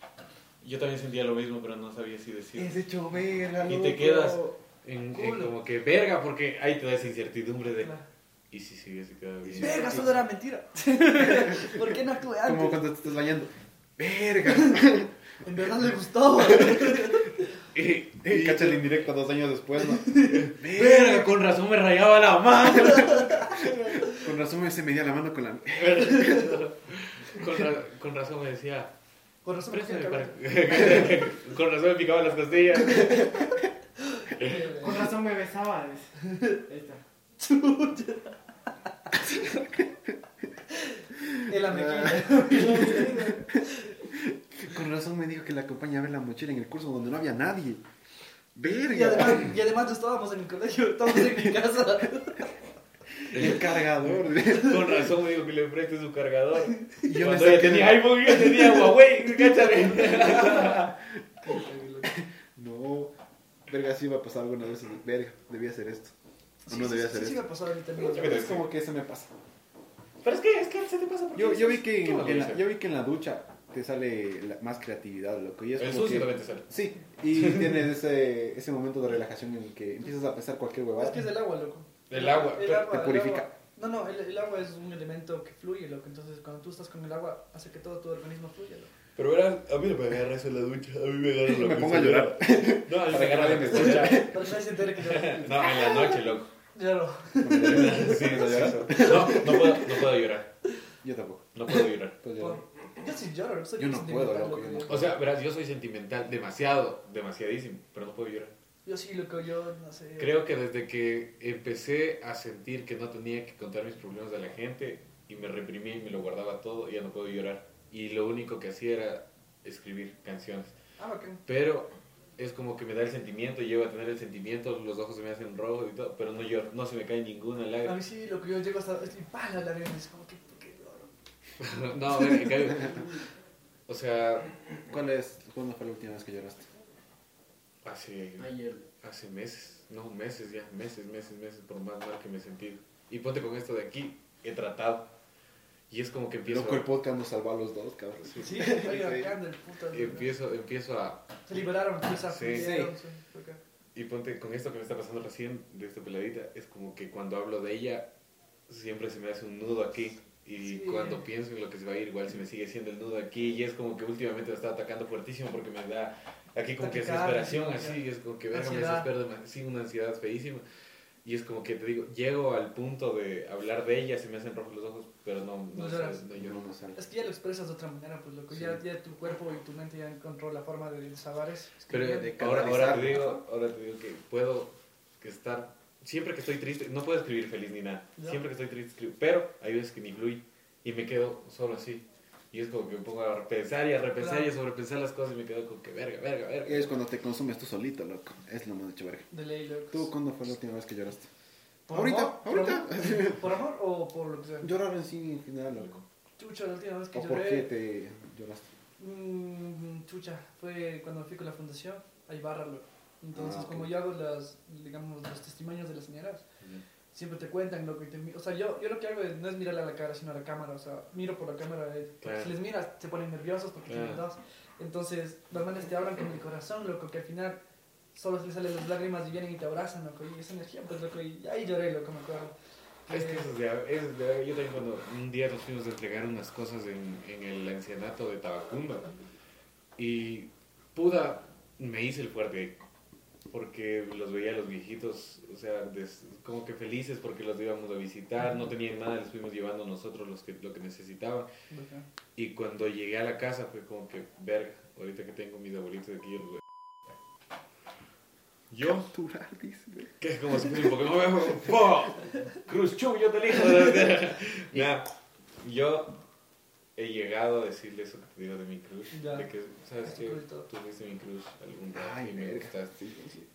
Yo también sentía lo mismo, pero no sabía si decir. Es hecho verga, Y te quedas en, en como que verga, porque ahí te da esa incertidumbre de. ¿Y si se hubiese quedado bien? Verga, solo era mentira. ¿Por qué no actué Como antes? cuando te estás bañando. Verga. En verdad le gustaba. Y, y- Cacha el indirecto dos años después, ¿no? Verga, con razón me rayaba la mano. Con razón me se medía la mano con la. con, ra- con razón me decía. Por razón me con razón me picaba las costillas. Con razón me besaba. Ahí está. En. Con razón me dijo que la acompaña a ver la mochila en el curso donde no había nadie. Verga. Y además, y además no estábamos en el colegio, estábamos en mi casa. El cargador. Con razón me dijo que le preste su cargador. Y yo Cuando ella tenía iPhone y yo tenía Huawei, cáchale. No. Verga, sí iba a pasar alguna vez. Verga, debía hacer esto. O Sí, no sí, debía sí, hacer sí, esto. me ha pasado a mí también. Yo creo Es como que eso me pasa. Pero es que, es que se te pasa porque Yo, yo vi que yo vi que en la ducha te sale la- más creatividad, loco. Y es El como sucio que- también te sale. Sí, y tienes ese, ese momento de relajación en el que empiezas a pensar cualquier huevada. Es que es del agua, loco. El agua, El pero agua, te el purifica. agua- No, no, el, el agua es un elemento que fluye, loco. Entonces, cuando tú estás con el agua, hace que todo tu organismo fluya, loco. Pero verás, a mí no me agarra eso en la ducha, a mí me agarra la Me pongo a llorar. No, a mí me agarra la se que yo... No, en la noche, loco. Lloro. Sí, No, no puedo, no puedo llorar. Yo tampoco. No puedo llorar. Pues llorar. Yo sí lloro, soy Yo no puedo, loco, yo no. O sea, verás, yo soy sentimental, demasiado, demasiadísimo, pero no puedo llorar. Yo sí, loco, yo no sé. Creo que desde que empecé a sentir que no tenía que contar mis problemas a la gente y me reprimí y me lo guardaba todo, ya no puedo llorar. Y lo único que hacía era escribir canciones. Ah, bacán. Pero es como que me da el sentimiento, llego a tener el sentimiento, los ojos se me hacen rojos y todo, pero no lloro, no se me cae ninguna A lágrima. mí sí, lo que yo llego hasta... Estoy pala la lágrima, es como que... no, o sea, ¿Cuál es, ¿Cuándo fue la última vez que lloraste? hace, Ayer. hace meses, no meses ya, meses, meses, meses, por más mal que me he sentido. Y ponte con esto de aquí, he tratado. Y es como que empiezo, Loco, el podcast nos salvó a los dos, cabrón. Sí. Sí, estoy puto. empiezo, empiezo a... Se liberaron, se Sí. sí. Y ponte con esto que me está pasando recién, de esta peladita, es como que cuando hablo de ella, siempre se me hace un nudo aquí. Y Sí. cuando pienso en lo que se va a ir, igual se me sigue siendo el nudo aquí. Y es como que últimamente me está atacando fuertísimo porque me da aquí como que desesperación, sí, así. Es como que verga, me desespero demasiado. Sí, una ansiedad feísima. Y es como que te digo, llego al punto de hablar de ella, se me hacen rojos los ojos, pero no, no, No lloras. no Yo no me sale. Es que ya lo expresas de otra manera, pues loco. Sí. Ya, ya tu cuerpo y tu mente ya encontró la forma de desabar eso. Pero escribiendo. ahora, canalizar. ahora te digo, ahora te digo que puedo que estar, siempre que estoy triste, no puedo escribir feliz ni nada, siempre que estoy triste escribo, pero hay veces que ni fluye y me quedo solo así. Y es como que me pongo a repensar y a repensar Claro. y a sobrepensar las cosas y me quedo como que verga, verga, verga. Es cuando te consumes tú solito, loco. Es lo más hecho verga. De ley, loco. ¿Tú cuándo fue la última vez que lloraste? ¿Por ahorita, amor? ¿Por ahorita. amor? ¿Por amor o por lo que sea? Llorar en sí en general, loco. Chucha, la última vez que ¿O por lloré. qué te lloraste? Mm, chucha, fue cuando fui con la fundación a Ibarra, loco. Entonces, Ah, ok. como yo hago las, digamos, los testimonios de las señoras, siempre te cuentan lo que te O sea, yo, yo lo que hago es, no es mirarle a la cara, sino a la cámara. O sea, miro por la cámara. eh, Claro. Si les miras, se ponen nerviosos porque Claro. tienen dos. Entonces, los manes te hablan con el corazón, loco, que al final solo les salen las lágrimas y vienen y te abrazan, loco. Y esa energía, pues, loco. Y ahí lloré, loco, me acuerdo. Es que eso es de, es de- yo también cuando un día nos fuimos a entregar unas cosas en, en el ancianato de Tabacumba y puda me hice el fuerte porque los veía a los viejitos, o sea, des- como que felices porque los íbamos a visitar, no tenían nada, les fuimos llevando nosotros los que, lo que necesitaban y cuando llegué a la casa fue como que, verga, ahorita que tengo mis abuelitos aquí, yo los voy a- Yo Capturar, dice. que es como si un Pokémon. ¡Po! Cruz Chu, yo te elijo. Ya, yo he llegado a decirle eso que te digo de mi cruz. Ya. De que, ¿sabes qué? Tú fuiste mi cruz algún rato Ay, y me verga. gustaste.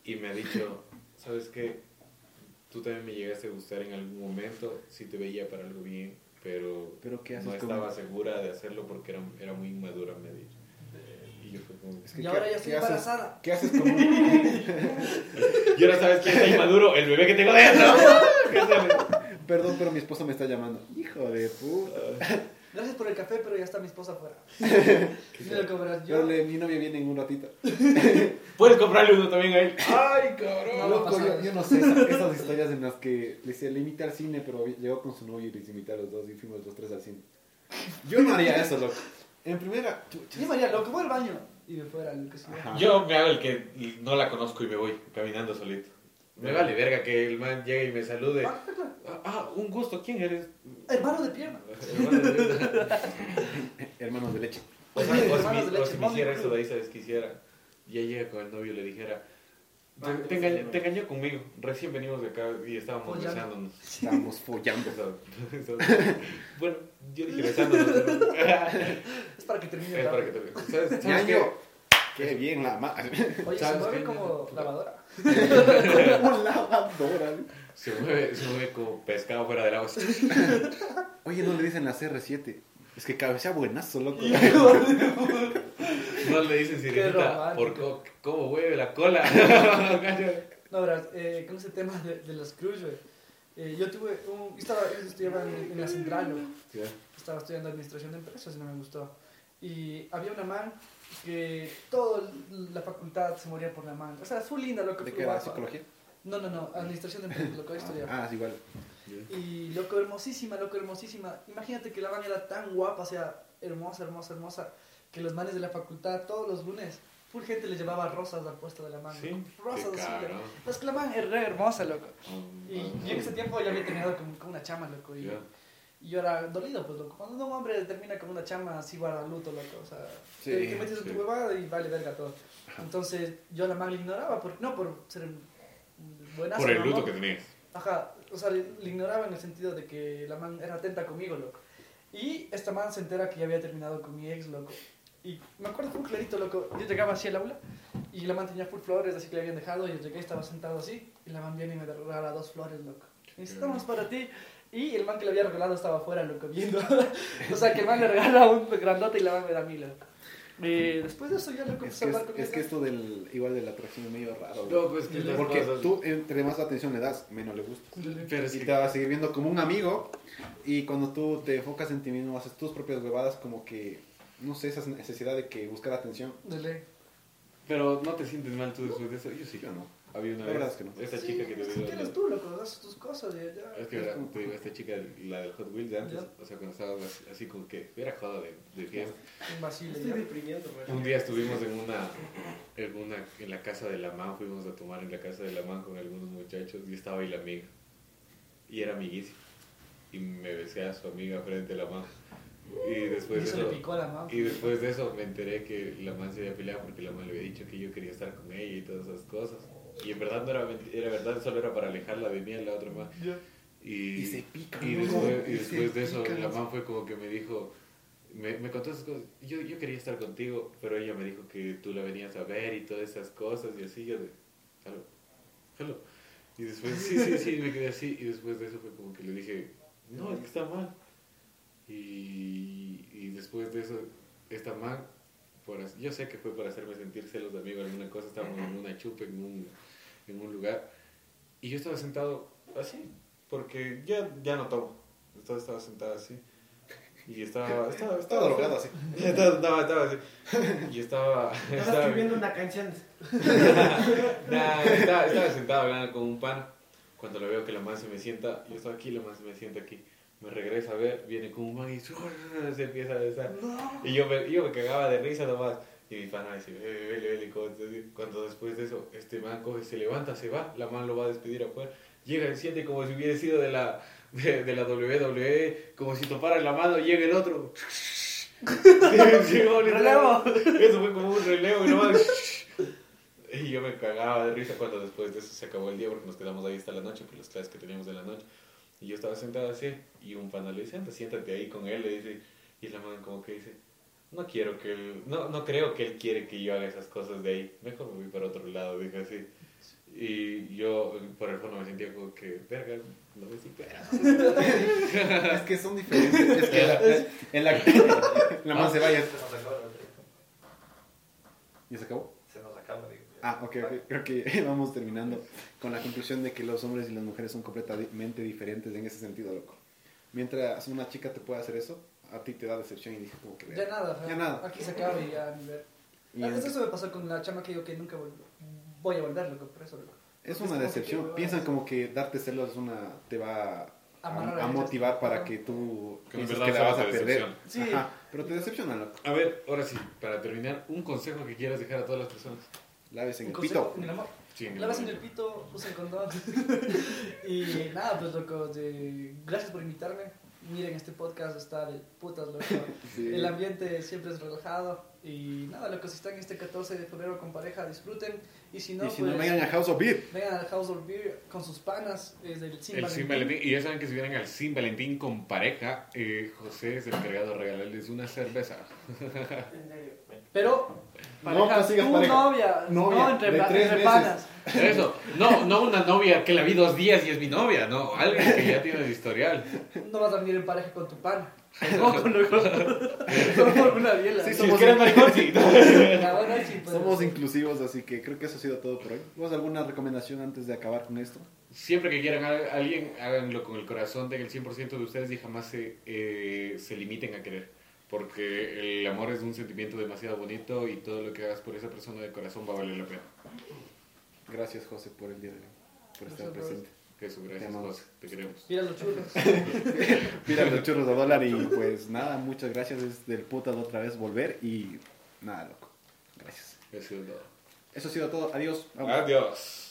Y me ha dicho, ¿sabes qué? Tú también me llegaste a gustar en algún momento. Sí te veía para algo bien, pero, Pero ¿qué haces no con- estaba segura de hacerlo porque era, era muy inmadura, me ha dicho. Y yo fue como... Es que, Y ¿qué- ahora ya estoy embarazada. ¿Qué haces con un... Y ahora sabes quién está inmaduro, el bebé que tengo dentro. Perdón, pero mi esposa me está llamando. Hijo de puta. Gracias por el café, pero ya está mi esposa afuera. Mira lo Pero yo. mi novia viene en un ratito. Puedes comprarle uno también a él. ¡Ay, cabrón! No, Loco, yo, yo no sé, esas, esas historias en las que le decía, le invité al cine, pero llegó con su novio y les invité a los dos y fuimos los tres al cine. Yo no haría eso, loco. En primera, chucha. Yo María, loco, voy al baño. Y me fuera, lo que. Ajá. Yo me hago el que no la conozco y me voy caminando solito. Me vale verga que el man llegue y me salude. Ah, claro. Ah, ah, un gusto, ¿quién eres? Hermano de pierna. Hermano de- Hermanos de leche. O sea, o si de me- o si hiciera eso de ahí, ¿sabes? Quisiera. Ya llega con el novio y le dijera. Te, Ah, te sí, engañó, sí, te engañó conmigo. Recién venimos de acá y estábamos Follando. besándonos. Estamos follando. Eso- eso- bueno, yo dije besándonos, pero. Es para que termine es para que rápido. te. ¿Sabes? ¿Sabes qué? Qué bien la ma... Oye, se ¿Sabes mueve qué? como lavadora. Como lavadora. Se mueve, se mueve como pescado fuera del agua. Oye, no le dicen la CR7. Es que cabecea buenazo, loco. No le dicen sirenita por co- cómo mueve la cola. No, verás, eh, con ese tema de, de las cruces, güey, eh, yo tuve un. Yo estaba, yo estudiaba en, en la central, güey. estaba estudiando administración de empresas y no me gustó. Y había una man que toda la facultad se moría por la man. O sea, fue linda, loco. ¿De fue qué era? ¿Psicología? No, no, no, administración de empresas, lo que estudiaba. Ah, es igual. Y loco, hermosísima, loco, hermosísima. Imagínate que la man era tan guapa, o sea, hermosa, hermosa, hermosa, que los manes de la facultad todos los lunes, full gente le llevaba rosas al puesto de la man. Sí. Rosas así. Es que la man es re hermosa, loco. Um, Y yo en ese tiempo ya había terminado con, con una chama, loco. Y, Ya. Y yo era dolido, pues, loco. Cuando un hombre termina con una chama, así guarda luto, loco. O sea, Sí, te, te metes en sí. tu huevada y vale verga todo. Entonces, yo a la man le ignoraba, por, no por ser buenazo. Por el luto no. que tenías. Ajá, o sea, le, le ignoraba en el sentido de que la man era atenta conmigo, loco. Y esta man se entera que ya había terminado con mi ex, loco. Y me acuerdo un clarito, loco. Yo llegaba así al aula y la man tenía full flores, así que le habían dejado. Y yo llegué estaba sentado así. Y la man viene y me regala dos flores, loco. Estamos para ti. Y el man que le había regalado estaba afuera, loco, viendo. o sea, que el man le regala un grandote y la man me da loco. Eh, después de eso ya lo Es que, a es, es que esto del, igual de la atracción es medio raro. No, pues que Porque cosas- tú, entre más atención le das, menos le gusta. Pero Y que- te va a seguir viendo como un amigo. Y cuando tú te enfocas en ti mismo, haces tus propias huevadas, como que, no sé, esa necesidad de que buscar atención. De ley. Pero no te sientes mal tú después de eso. Yo sí. Yo no. Había una La verdad vez. es que no. Esta Sí, chica que te es digo. eres tú, loco, haces tus cosas y ya. Es que verá, te digo, esta chica, la del Hot Wheels de antes, Ya. o sea, cuando estábamos así, así como que era joda de, de fiesta. Un Estoy deprimiendo. Un día estuvimos en una, en una, en la casa de la man, fuimos a tomar en la casa de la man con algunos muchachos y estaba ahí la amiga. Y era amiguísima. Y me besé a su amiga frente a la man. Y Y después de eso le eso, picó a la y después de eso me enteré que la man se había peleado porque la man le había dicho que yo quería estar con ella y todas esas cosas. Y en verdad no era, era verdad, solo era para alejarla de mí a la otra man. Ya. Y, Y se pican, y después, y después de eso, pican. la man fue como que me dijo, me, me contó esas cosas. Yo, yo quería estar contigo, pero ella me dijo que tú la venías a ver y todas esas cosas y así. Yo de, hello, hello. Y después, sí, sí, sí, me quedé así. Y después de eso fue como que le dije, no, es que está mal. Y, y después de eso, esta man, por, yo sé que fue para hacerme sentir celos de amigo, alguna cosa, estábamos en una chupa, en un, en un lugar. Y yo estaba sentado así, porque ya, ya no tomo. Estaba, estaba sentado así. Y estaba... Estaba, Estaba drogado así. Estaba, estaba, estaba así. Y estaba... Estaba escribiendo una canción. Nah, estaba, estaba sentado hablando con un pan. Cuando lo veo que la man se me sienta, yo estaba aquí, la man se me sienta aquí. Me regresa a ver, viene con un man y se empieza a besar. Y yo me, yo me cagaba de risa nomás. Y mi pana dice, vele, vele, vele. Cuando, cuando después de eso, este man coge, se levanta, se va, la man lo va a despedir afuera. Llega y siente como si hubiera sido de la, de, de la WWE, como si topara la mano, llega el otro. Llegó, Relevo. Eso fue como un relevo y nomás. Y yo me cagaba de risa cuando después de eso se acabó el día porque nos quedamos ahí hasta la noche por las clases que teníamos de la noche. Y yo estaba sentado así y un pana le dice, siéntate ahí con él, le dice. Y la man como que dice, no quiero que él, no, no creo que él quiere que yo haga esas cosas de ahí. Mejor me voy para otro lado, dije así. Y yo por el fondo me sentía como que, verga, no me siento. Es que son diferentes. Es que la, en la, la man se vaya. Se nos acaba, ¿Ya se acabó? se nos acaba, digo. Ah, ok, ok. Creo que vamos terminando con la conclusión de que los hombres y las mujeres son completamente diferentes en ese sentido, loco. Mientras una chica te puede hacer eso, a ti te da decepción y dije como que... Ya nada. Ya nada. Aquí se acaba y ya ni ver. Y Ah, es- Eso me pasó con la chama que digo que nunca voy a volver, loco, por eso, loco. Es una decepción. Piensan como que darte celos es una, te va a, motivar para que tú Que en verdad que la vas a perder. Sí. Ajá, pero te decepciona, loco. A ver, ahora sí, para terminar, un consejo que quieras dejar a todas las personas. Laves en el pito. en el amor. Sí, en el Lavas en el pito, usa el condón. y nada, pues loco, de- gracias por invitarme. Miren, este podcast está de putas, loco. Sí. El ambiente siempre es relajado. Y nada, loco, si están este 14 de febrero con pareja, disfruten. Y si no, y si pues no, vengan a House of Beer. vengan al House of Beer con sus panas. Es del Sin El Valentín. Sin Valentín. Y ya saben que si vienen al Sin Valentín con pareja, eh, José es el encargado de regalarles una cerveza. En No consigas tu pareja. novia, Novia, no entre, de tres entre meses. panas. Eso, no, no una novia que la vi dos días y es mi novia, no, alguien que ya tiene el historial. No vas a venir en pareja con tu pana. No, con. Solo por una biela. Sí, Si somos es que eres maricón, sí. La buena sí, pues. Somos inclusivos, así que creo que eso ha sido todo por hoy. ¿Vos alguna recomendación antes de acabar con esto? Siempre que quieran a alguien, háganlo con el corazón del 100% de ustedes y jamás se, eh, se limiten a querer. Porque el amor es un sentimiento demasiado bonito y todo lo que hagas por esa persona de corazón va a valer la pena. Gracias, José, por el día de hoy, por estar Gracias, presente. Jesús, Te gracias, amamos. José, te queremos. Mira los churros. Mira los churros de dólar y pues nada, muchas gracias. Es del puta de otra vez volver y nada, loco. Gracias. Eso es todo. Eso ha sido todo. Adiós. Vamos. Adiós.